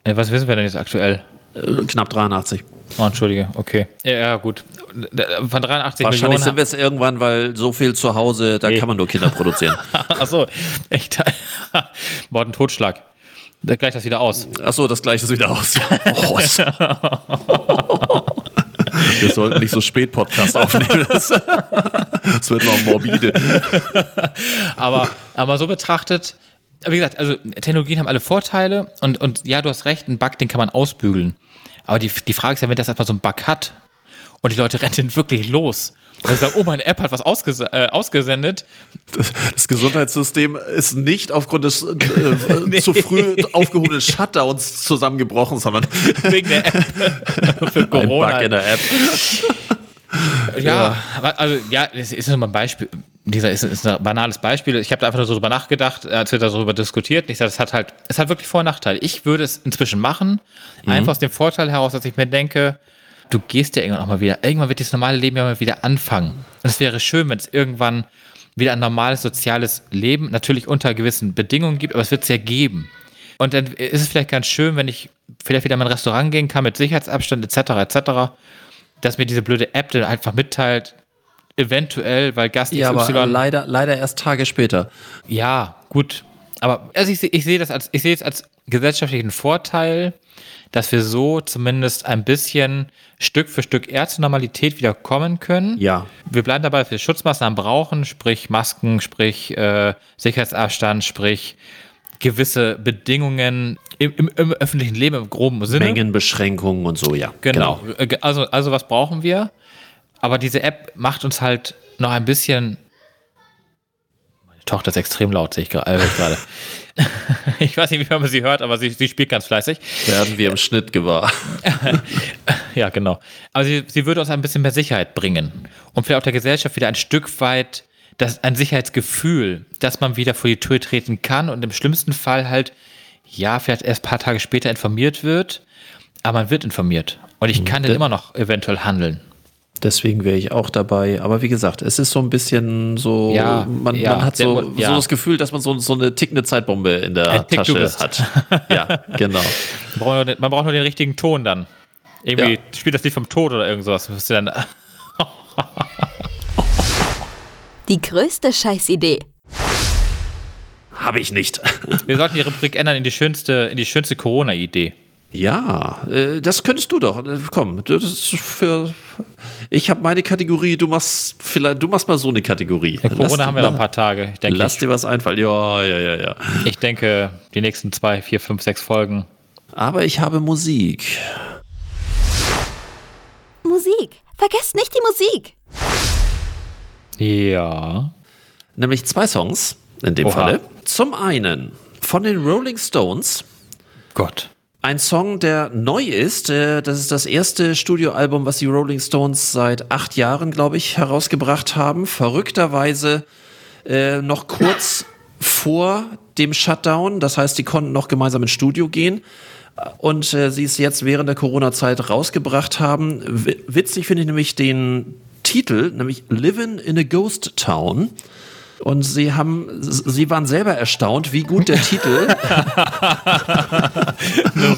Was wissen wir denn jetzt aktuell? Äh, knapp 83. Oh, entschuldige, okay. Ja, ja gut. Von 83 Wahrscheinlich Millionen. Wahrscheinlich sind wir es irgendwann, weil so viel zu Hause, da nee. kann man nur Kinder produzieren. Achso, echt. Mord und Totschlag. Da gleicht das wieder aus. Achso, das gleicht es wieder aus. Oh, Wir sollten nicht so spät Podcast aufnehmen. Das, das wird noch morbide. Aber, aber so betrachtet, wie gesagt, also Technologien haben alle Vorteile und, und ja, du hast recht, ein Bug, den kann man ausbügeln. Aber die, die Frage ist ja, wenn das erstmal so ein Bug hat und die Leute rennen wirklich los und sagen, oh, meine App hat was ausges äh, ausgesendet. Das, das, Gesundheitssystem ist nicht aufgrund des äh, nee. zu früh aufgehobenen Shutdowns zusammengebrochen, sondern wegen der App für Corona. Ein Bug in der App. Ja, ja, also ja, es ist nur mal ein Beispiel. Dieser ist, ist ein banales Beispiel. Ich habe da einfach nur so drüber nachgedacht, als wir darüber diskutiert. Ich sage, es hat halt, es hat wirklich Vor- und Nachteile. Ich würde es inzwischen machen, mhm. einfach aus dem Vorteil heraus, dass ich mir denke, du gehst ja irgendwann auch mal wieder. Irgendwann wird dieses normale Leben ja mal wieder anfangen. Und es wäre schön, wenn es irgendwann wieder ein normales soziales Leben, natürlich unter gewissen Bedingungen gibt, aber es wird es ja geben. Und dann ist es vielleicht ganz schön, wenn ich vielleicht wieder in mein Restaurant gehen kann mit Sicherheitsabstand etc. etc., dass mir diese blöde App dann einfach mitteilt, eventuell, weil Gast ja, XY. Aber leider, leider erst Tage später. Ja, gut. Aber also ich, ich sehe das als, ich sehe es als gesellschaftlichen Vorteil, dass wir so zumindest ein bisschen Stück für Stück eher zur Normalität wieder kommen können. Ja. Wir bleiben dabei, dass wir Schutzmaßnahmen brauchen, sprich Masken, sprich äh, Sicherheitsabstand, sprich gewisse Bedingungen im, im, im, öffentlichen Leben im groben Sinne. Mengenbeschränkungen und so, ja. Genau. genau. Äh, also, also was brauchen wir? Aber diese App macht uns halt noch ein bisschen. Meine Tochter ist extrem laut, sehe ich gerade. ich weiß nicht, wie man sie hört, aber sie, sie spielt ganz fleißig. Werden wir im Schnitt gewahr. ja, genau. Aber sie, sie würde uns ein bisschen mehr Sicherheit bringen. Und vielleicht auch der Gesellschaft wieder ein Stück weit das, ein Sicherheitsgefühl, dass man wieder vor die Tür treten kann und im schlimmsten Fall halt, ja, vielleicht erst ein paar Tage später informiert wird, aber man wird informiert. Und ich kann dann immer noch eventuell handeln. Deswegen wäre ich auch dabei. Aber wie gesagt, es ist so ein bisschen so, ja, man, ja, man, hat so, ja. so, das Gefühl, dass man so, so eine tickende Zeitbombe in der Ein Tasche hat. ja, genau. Man braucht, nur, man braucht, nur den richtigen Ton dann. Irgendwie spielt das Lied vom Tod oder irgend sowas. Die größte Scheißidee. Habe ich nicht. Wir sollten die Rubrik ändern in die schönste, in die schönste Corona-Idee. Ja, äh, das könntest du doch. Äh, komm, das ist für. Ich habe meine Kategorie, du machst vielleicht, du machst mal so eine Kategorie. Ja, Corona lass haben wir noch ein paar Tage. Ich denke, lass dir was einfallen. Ja, ja, ja, ja. Ich denke, die nächsten zwei, vier, fünf, sechs Folgen. Aber ich habe Musik. Musik. Vergesst nicht die Musik. Ja. Nämlich zwei Songs in dem Oha. Falle. Zum einen von den Rolling Stones. Gott. Ein Song, der neu ist. Äh, das ist das erste Studioalbum, was die Rolling Stones seit acht Jahren, glaube ich, herausgebracht haben. Verrückterweise äh, noch kurz vor dem Shutdown. Das heißt, die konnten noch gemeinsam ins Studio gehen. Und äh, sie es jetzt während der Corona-Zeit rausgebracht haben. witzig finde ich nämlich den Titel, nämlich Living in a Ghost Town. Und sie haben, sie waren selber erstaunt, wie gut der Titel,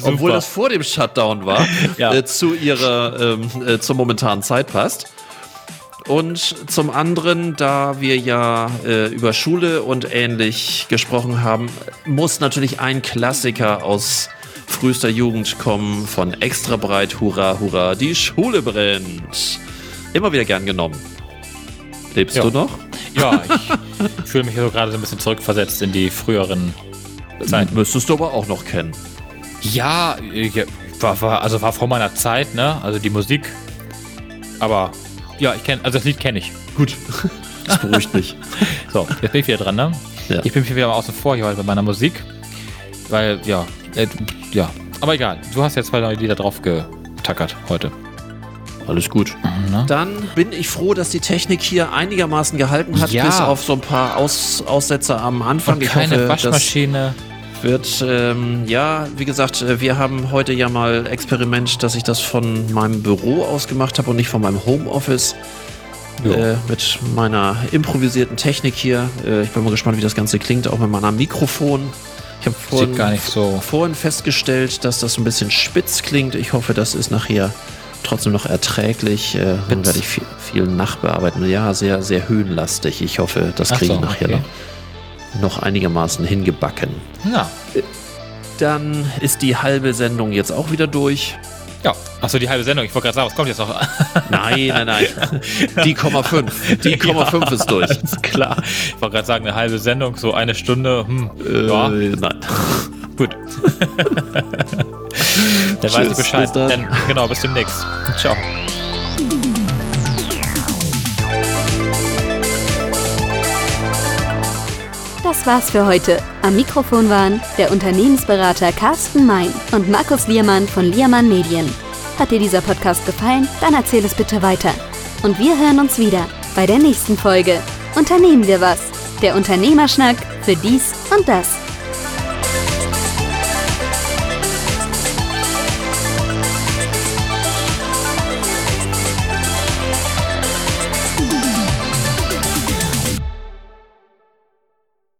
obwohl das vor dem Shutdown war, ja. äh, zu ihrer, ähm, äh, zur momentanen Zeit passt. Und zum anderen, da wir ja äh, über Schule und ähnlich gesprochen haben, muss natürlich ein Klassiker aus frühester Jugend kommen von Extra Breit, Hurra, Hurra, die Schule brennt. Immer wieder gern genommen. Lebst ja. du noch? Ja, ich fühle mich so gerade so ein bisschen zurückversetzt in die früheren Zeiten. Müsstest du aber auch noch kennen. Ja, war, war, also war vor meiner Zeit, ne? Also die Musik. Aber ja, ich kenne, also das Lied kenne ich. Gut. Das beruhigt mich. so, jetzt bin ich wieder dran, ne? Ja. Ich bin wieder mal außen vor hier heute bei meiner Musik. Weil, ja, äh, ja. Aber egal, du hast jetzt zwei neue Lieder drauf getackert heute. Alles gut. Mhm. Dann bin ich froh, dass die Technik hier einigermaßen gehalten hat, ja. bis auf so ein paar Aus Aussetzer am Anfang. Und ich keine hoffe, Waschmaschine. Wird, ähm, ja, wie gesagt, äh, wir haben heute ja mal Experiment, dass ich das von meinem Büro aus gemacht habe und nicht von meinem Homeoffice. Äh, mit meiner improvisierten Technik hier. Äh, ich bin mal gespannt, wie das Ganze klingt, auch mit meinem Mikrofon. Ich habe vorhin, so. vorhin festgestellt, dass das ein bisschen spitz klingt. Ich hoffe, das ist nachher trotzdem noch erträglich. Äh, dann werde ich viel, viel, nachbearbeiten. Ja, sehr, sehr höhenlastig. Ich hoffe, das kriege ich so, nachher okay. noch, noch einigermaßen hingebacken. Ja. Dann ist die halbe Sendung jetzt auch wieder durch. Ja, achso, die halbe Sendung. Ich wollte gerade sagen, was kommt jetzt noch? nein, nein, nein. Die Komma 5. Die Komma 5 ist durch. Ist klar. Ich wollte gerade sagen, eine halbe Sendung, so eine Stunde. Hm, äh, ja. Nein. Gut. Dann weiß ich Bescheid. Dann, genau, bis demnächst. Ciao. Das war's für heute. Am Mikrofon waren der Unternehmensberater Carsten Mein und Markus Liermann von Liermann Medien. Hat dir dieser Podcast gefallen? Dann erzähl es bitte weiter. Und wir hören uns wieder bei der nächsten Folge. Unternehmen wir was. Der Unternehmerschnack für dies und das.